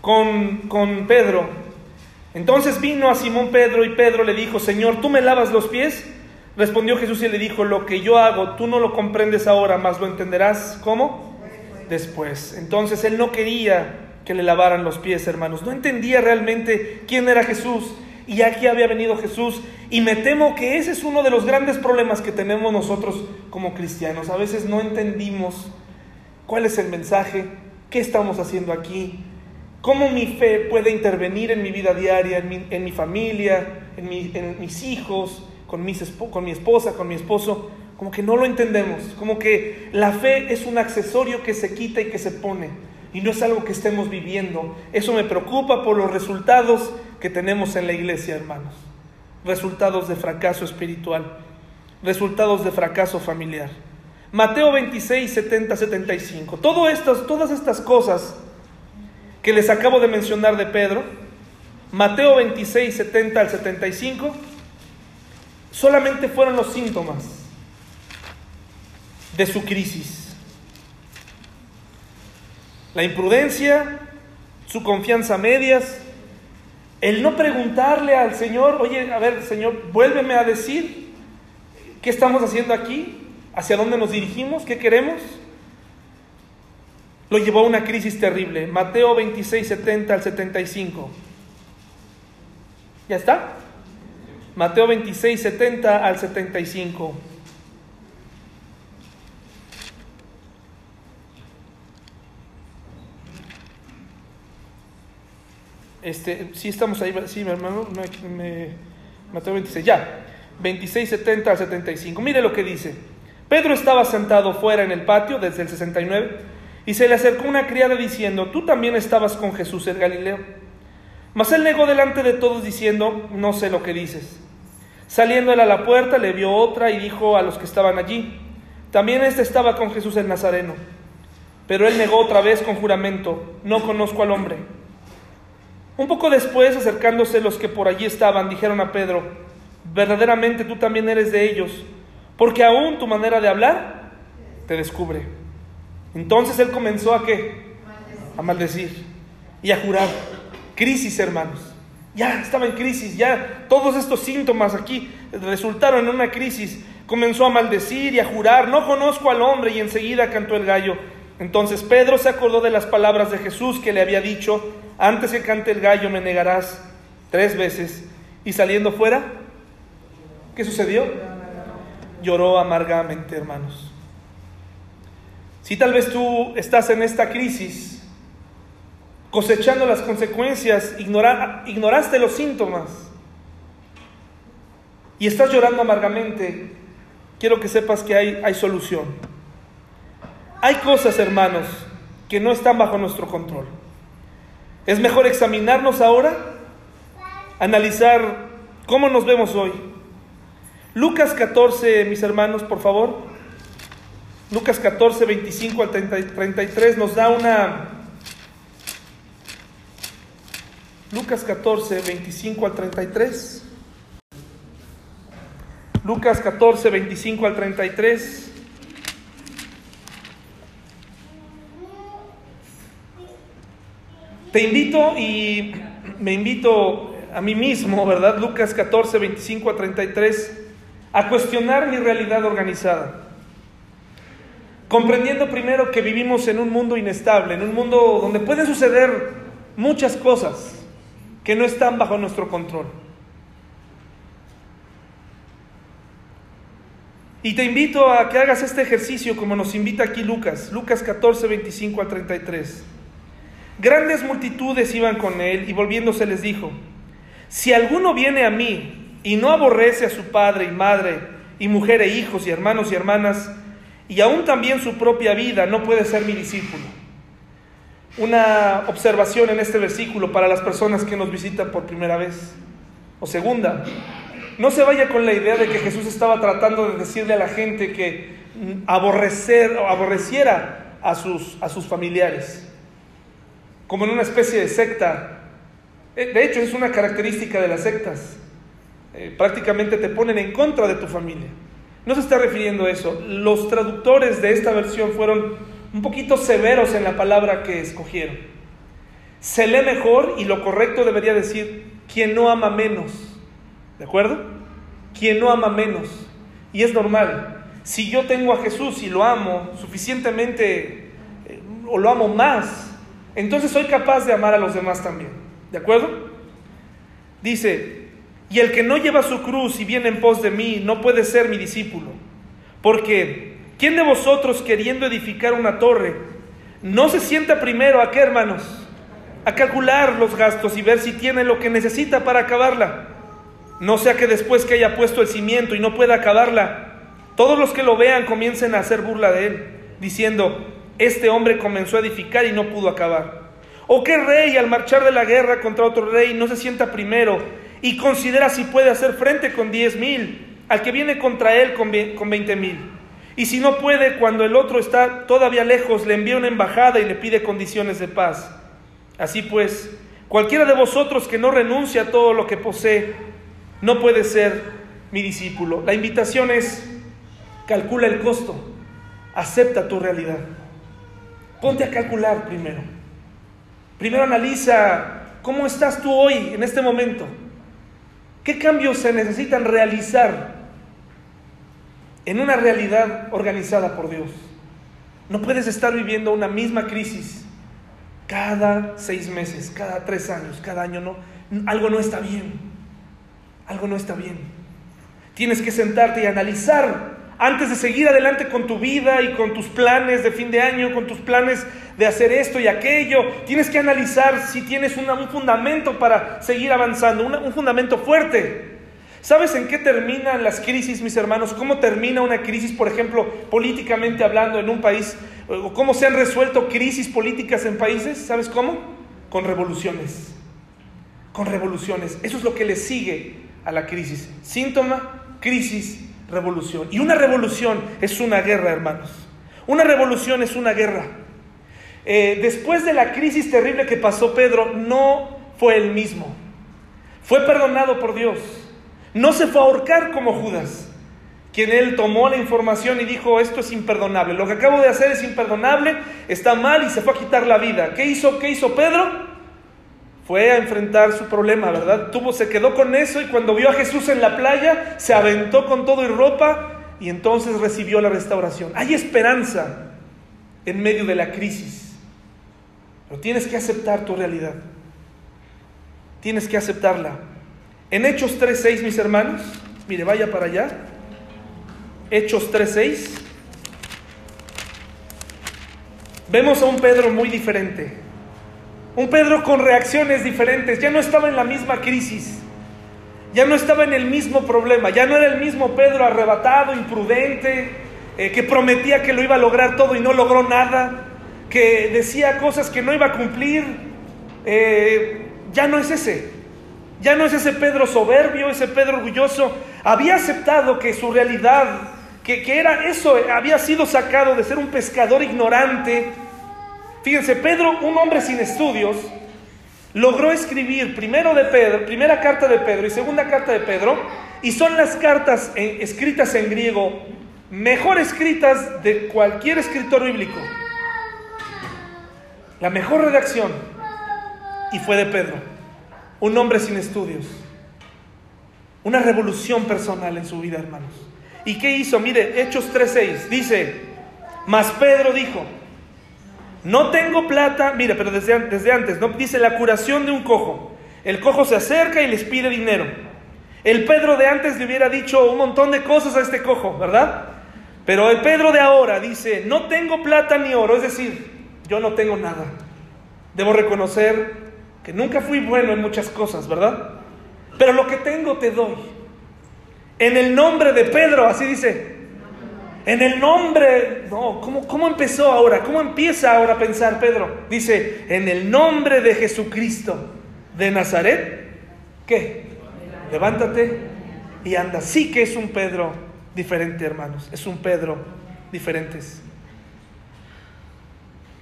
con, con Pedro, entonces vino a Simón Pedro y Pedro le dijo, Señor, ¿tú me lavas los pies? Respondió Jesús y le dijo, lo que yo hago, tú no lo comprendes ahora, mas lo entenderás. ¿Cómo? Después. Entonces él no quería que le lavaran los pies, hermanos. No entendía realmente quién era Jesús y aquí había venido Jesús. Y me temo que ese es uno de los grandes problemas que tenemos nosotros como cristianos. A veces no entendimos cuál es el mensaje, qué estamos haciendo aquí, cómo mi fe puede intervenir en mi vida diaria, en mi, familia, en, mis hijos, con mi esposa, con mi esposo. Como que no lo entendemos, como que la fe es un accesorio que se quita y que se pone y no es algo que estemos viviendo. Eso me preocupa por los resultados que tenemos en la iglesia, hermanos. Resultados de fracaso espiritual, resultados de fracaso familiar. Mateo 26, 70, 75. Todo estas, todas estas cosas que les acabo de mencionar de Pedro, Mateo 26, 70 al 75, solamente fueron los síntomas de su crisis la imprudencia, su confianza medias, el no preguntarle al Señor, oye, a ver, Señor, vuélveme a decir qué estamos haciendo aquí, hacia dónde nos dirigimos, qué queremos, lo llevó a una crisis terrible. Mateo 26, 70 al 75. ¿Ya está? Mateo 26, 70 al 75. Este, sí estamos ahí, sí, mi hermano, me, Mateo 26, ya, 26, 70 al 75. Mire lo que dice. Pedro estaba sentado fuera en el patio desde el 69 y se le acercó una criada diciendo, tú también estabas con Jesús el Galileo. Mas él negó delante de todos diciendo, no sé lo que dices. Saliendo él a la puerta, le vio otra y dijo a los que estaban allí, también éste estaba con Jesús el Nazareno. Pero él negó otra vez con juramento, no conozco al hombre. Un poco después, acercándose los que por allí estaban, dijeron a Pedro, verdaderamente tú también eres de ellos, porque aún tu manera de hablar te descubre. Entonces él comenzó a qué? A maldecir y a jurar. Crisis, hermanos. Ya estaba en crisis, ya todos estos síntomas aquí resultaron en una crisis. Comenzó a maldecir y a jurar, no conozco al hombre y enseguida cantó el gallo. Entonces Pedro se acordó de las palabras de Jesús que le había dicho, antes que cante el gallo me negarás tres veces. Y saliendo fuera, ¿qué sucedió? Lloró amargamente, hermanos. Si tal vez tú estás en esta crisis, cosechando las consecuencias, ignoraste los síntomas y estás llorando amargamente, quiero que sepas que hay, hay solución. Hay cosas, hermanos, que no están bajo nuestro control. Es mejor examinarnos ahora, analizar cómo nos vemos hoy. Lucas 14, mis hermanos, por favor. Lucas 14, 25 al 33 nos da una... Lucas 14, 25 al 33. Lucas 14, 25 al 33. Te invito y me invito a mí mismo, ¿verdad? Lucas 14, 25 a 33, a cuestionar mi realidad organizada. Comprendiendo primero que vivimos en un mundo inestable, en un mundo donde pueden suceder muchas cosas que no están bajo nuestro control. Y te invito a que hagas este ejercicio como nos invita aquí Lucas, Lucas 14, 25 al 33. Grandes multitudes iban con él y volviéndose les dijo, si alguno viene a mí y no aborrece a su padre y madre y mujer e hijos y hermanos y hermanas, y aún también su propia vida, no puede ser mi discípulo. Una observación en este versículo para las personas que nos visitan por primera vez. O segunda, no se vaya con la idea de que Jesús estaba tratando de decirle a la gente que aborrecer o aborreciera a sus, a sus familiares, como en una especie de secta. Eh, de hecho, es una característica de las sectas. Eh, prácticamente te ponen en contra de tu familia. No se está refiriendo a eso. Los traductores de esta versión fueron un poquito severos en la palabra que escogieron. Se lee mejor y lo correcto debería decir quien no ama menos. ¿De acuerdo? Quien no ama menos. Y es normal. Si yo tengo a Jesús y lo amo suficientemente eh, o lo amo más, entonces soy capaz de amar a los demás también. ¿De acuerdo? Dice, y el que no lleva su cruz y viene en pos de mí no puede ser mi discípulo. Porque, ¿quién de vosotros queriendo edificar una torre no se sienta primero a qué, hermanos? A calcular los gastos y ver si tiene lo que necesita para acabarla. No sea que después que haya puesto el cimiento y no pueda acabarla, todos los que lo vean comiencen a hacer burla de él, diciendo, este hombre comenzó a edificar y no pudo acabar. ¿O qué rey al marchar de la guerra contra otro rey no se sienta primero y considera si puede hacer frente con diez mil al que viene contra él con veinte mil. Y si no puede, cuando el otro está todavía lejos, le envía una embajada y le pide condiciones de paz. Así pues, cualquiera de vosotros que no renuncie a todo lo que posee, no puede ser mi discípulo. La invitación es, calcula el costo, acepta tu realidad. Ponte a calcular primero. Primero analiza cómo estás tú hoy, en este momento. ¿Qué cambios se necesitan realizar en una realidad organizada por Dios? No puedes estar viviendo una misma crisis cada seis meses, cada tres años, cada año. No, algo no está bien. Algo no está bien. Tienes que sentarte y analizar antes de seguir adelante con tu vida y con tus planes de fin de año, con tus planes de hacer esto y aquello, tienes que analizar si tienes un fundamento para seguir avanzando, un fundamento fuerte. ¿Sabes en qué terminan las crisis, mis hermanos? ¿Cómo termina una crisis, por ejemplo, políticamente hablando en un país? ¿O cómo se han resuelto crisis políticas en países? ¿Sabes cómo? Con revoluciones. Con revoluciones. Eso es lo que le sigue a la crisis. Síntoma, crisis, revolución. Y una revolución es una guerra, hermanos. Una revolución es una guerra. Eh, después de la crisis terrible que pasó Pedro, no fue el mismo. Fue perdonado por Dios. No se fue a ahorcar como Judas, quien él tomó la información y dijo, esto es imperdonable. Lo que acabo de hacer es imperdonable, está mal y se fue a quitar la vida. ¿Qué hizo, qué hizo Pedro? Fue a enfrentar su problema, ¿verdad? Tuvo, se quedó con eso y cuando vio a Jesús en la playa, se aventó con todo y ropa y entonces recibió la restauración. Hay esperanza en medio de la crisis, pero tienes que aceptar tu realidad. Tienes que aceptarla. En Hechos 3.6, mis hermanos, mire, vaya para allá. Hechos 3.6. Vemos a un Pedro muy diferente. Un Pedro con reacciones diferentes, ya no estaba en la misma crisis, ya no estaba en el mismo problema, ya no era el mismo Pedro arrebatado, imprudente, eh, que prometía que lo iba a lograr todo y no logró nada, que decía cosas que no iba a cumplir. Eh, ya no es ese, ya no es ese Pedro soberbio, ese Pedro orgulloso. Había aceptado que su realidad, que, que era eso, había sido sacado de ser un pescador ignorante, Fíjense, Pedro, un hombre sin estudios, logró escribir primero de Pedro, primera carta de Pedro y segunda carta de Pedro, y son las cartas escritas en griego mejor escritas de cualquier escritor bíblico. La mejor redacción, y fue de Pedro, un hombre sin estudios. Una revolución personal en su vida, hermanos. ¿Y qué hizo? Mire, Hechos 3.6 dice, mas Pedro dijo, no tengo plata, mire, pero desde, desde antes, ¿no? dice la curación de un cojo. El cojo se acerca y les pide dinero. El Pedro de antes le hubiera dicho un montón de cosas a este cojo, ¿verdad? Pero el Pedro de ahora dice, no tengo plata ni oro, es decir, yo no tengo nada. Debo reconocer que nunca fui bueno en muchas cosas, ¿verdad? Pero lo que tengo te doy. En el nombre de Pedro, así dice. En el nombre, no, ¿cómo, ¿cómo empezó ahora? ¿Cómo empieza ahora a pensar Pedro? Dice, en el nombre de Jesucristo de Nazaret, ¿qué? Levántate y anda. Sí que es un Pedro diferente, hermanos. Es un Pedro diferentes.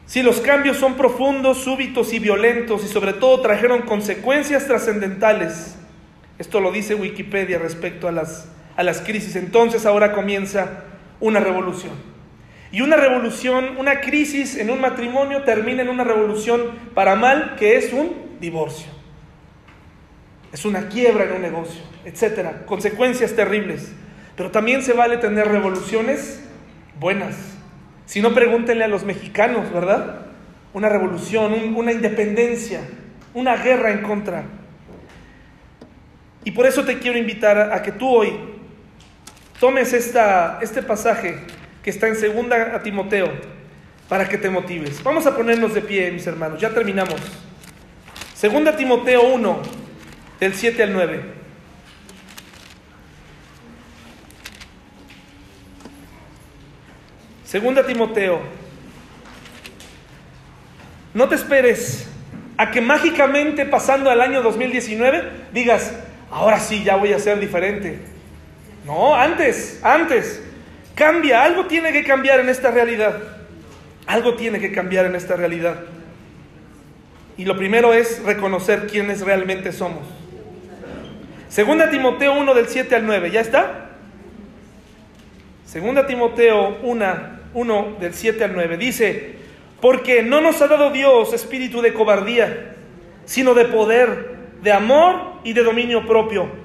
Si los cambios son profundos, súbitos y violentos y sobre todo trajeron consecuencias trascendentales, esto lo dice Wikipedia respecto a las, a las crisis, entonces ahora comienza una revolución. Y una revolución, una crisis en un matrimonio termina en una revolución para mal que es un divorcio. Es una quiebra en un negocio, etcétera, consecuencias terribles. Pero también se vale tener revoluciones buenas. Si no, pregúntenle a los mexicanos, ¿verdad? Una revolución, una independencia, una guerra en contra. Y por eso te quiero invitar a, que tú hoy tomes esta, este pasaje que está en segunda Timoteo para que te motives. Vamos a ponernos de pie, mis hermanos. Ya terminamos. Segunda Timoteo 1, del 7 al 9. Segunda Timoteo. No te esperes a que mágicamente pasando al año 2019 digas, ahora sí, ya voy a ser diferente. No, antes, antes. Cambia, algo tiene que cambiar en esta realidad. Algo tiene que cambiar en esta realidad. Y lo primero es reconocer quiénes realmente somos. Segunda Timoteo 1 del 7 al 9, ¿ya está? Segunda Timoteo 1 1 del 7 al 9. Dice, porque no nos ha dado Dios espíritu de cobardía, sino de poder, de amor y de dominio propio.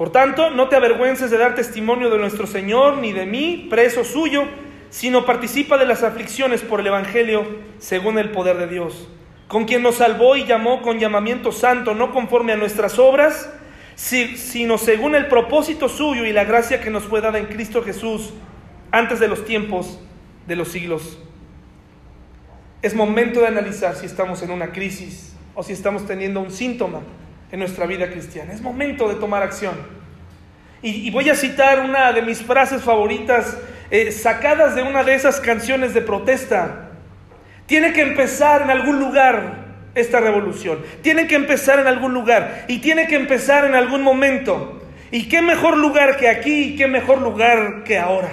Por tanto, no te avergüences de dar testimonio de nuestro Señor, ni de mí, preso suyo, sino participa de las aflicciones por el Evangelio según el poder de Dios, con quien nos salvó y llamó con llamamiento santo, no conforme a nuestras obras, sino según el propósito suyo y la gracia que nos fue dada en Cristo Jesús antes de los tiempos de los siglos. Es momento de analizar si estamos en una crisis o si estamos teniendo un síntoma en nuestra vida cristiana. Es momento de tomar acción. Y, voy a citar una de mis frases favoritas eh, sacadas de una de esas canciones de protesta. Tiene que empezar en algún lugar esta revolución. Tiene que empezar en algún lugar y tiene que empezar en algún momento. ¿Y qué mejor lugar que aquí y qué mejor lugar que ahora?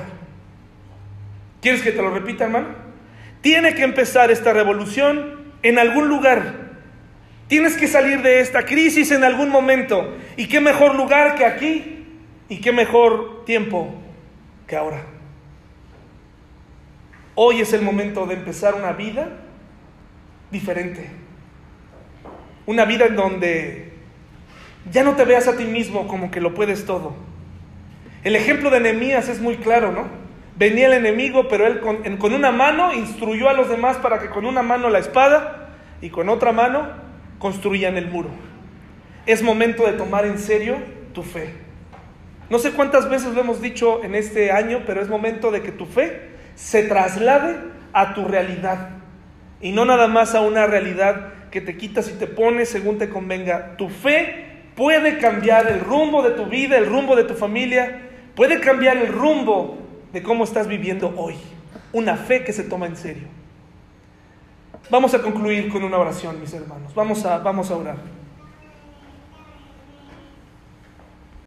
¿Quieres que te lo repita, hermano? Tiene que empezar esta revolución en algún lugar. Tienes que salir de esta crisis en algún momento. ¿Y qué mejor lugar que aquí? ¿Y qué mejor tiempo que ahora? Hoy es el momento de empezar una vida diferente. Una vida en donde ya no te veas a ti mismo como que lo puedes todo. El ejemplo de Nehemías es muy claro, ¿no? venía el enemigo, pero él con, una mano instruyó a los demás para que con una mano la espada y con otra mano construían el muro. Es momento de tomar en serio tu fe. No sé cuántas veces lo hemos dicho en este año, pero es momento de que tu fe se traslade a tu realidad y no nada más a una realidad que te quitas y te pones según te convenga. Tu fe puede cambiar el rumbo de tu vida, el rumbo de tu familia, puede cambiar el rumbo de cómo estás viviendo hoy. Una fe que se toma en serio. Vamos a concluir con una oración, mis hermanos. Vamos a, vamos a orar.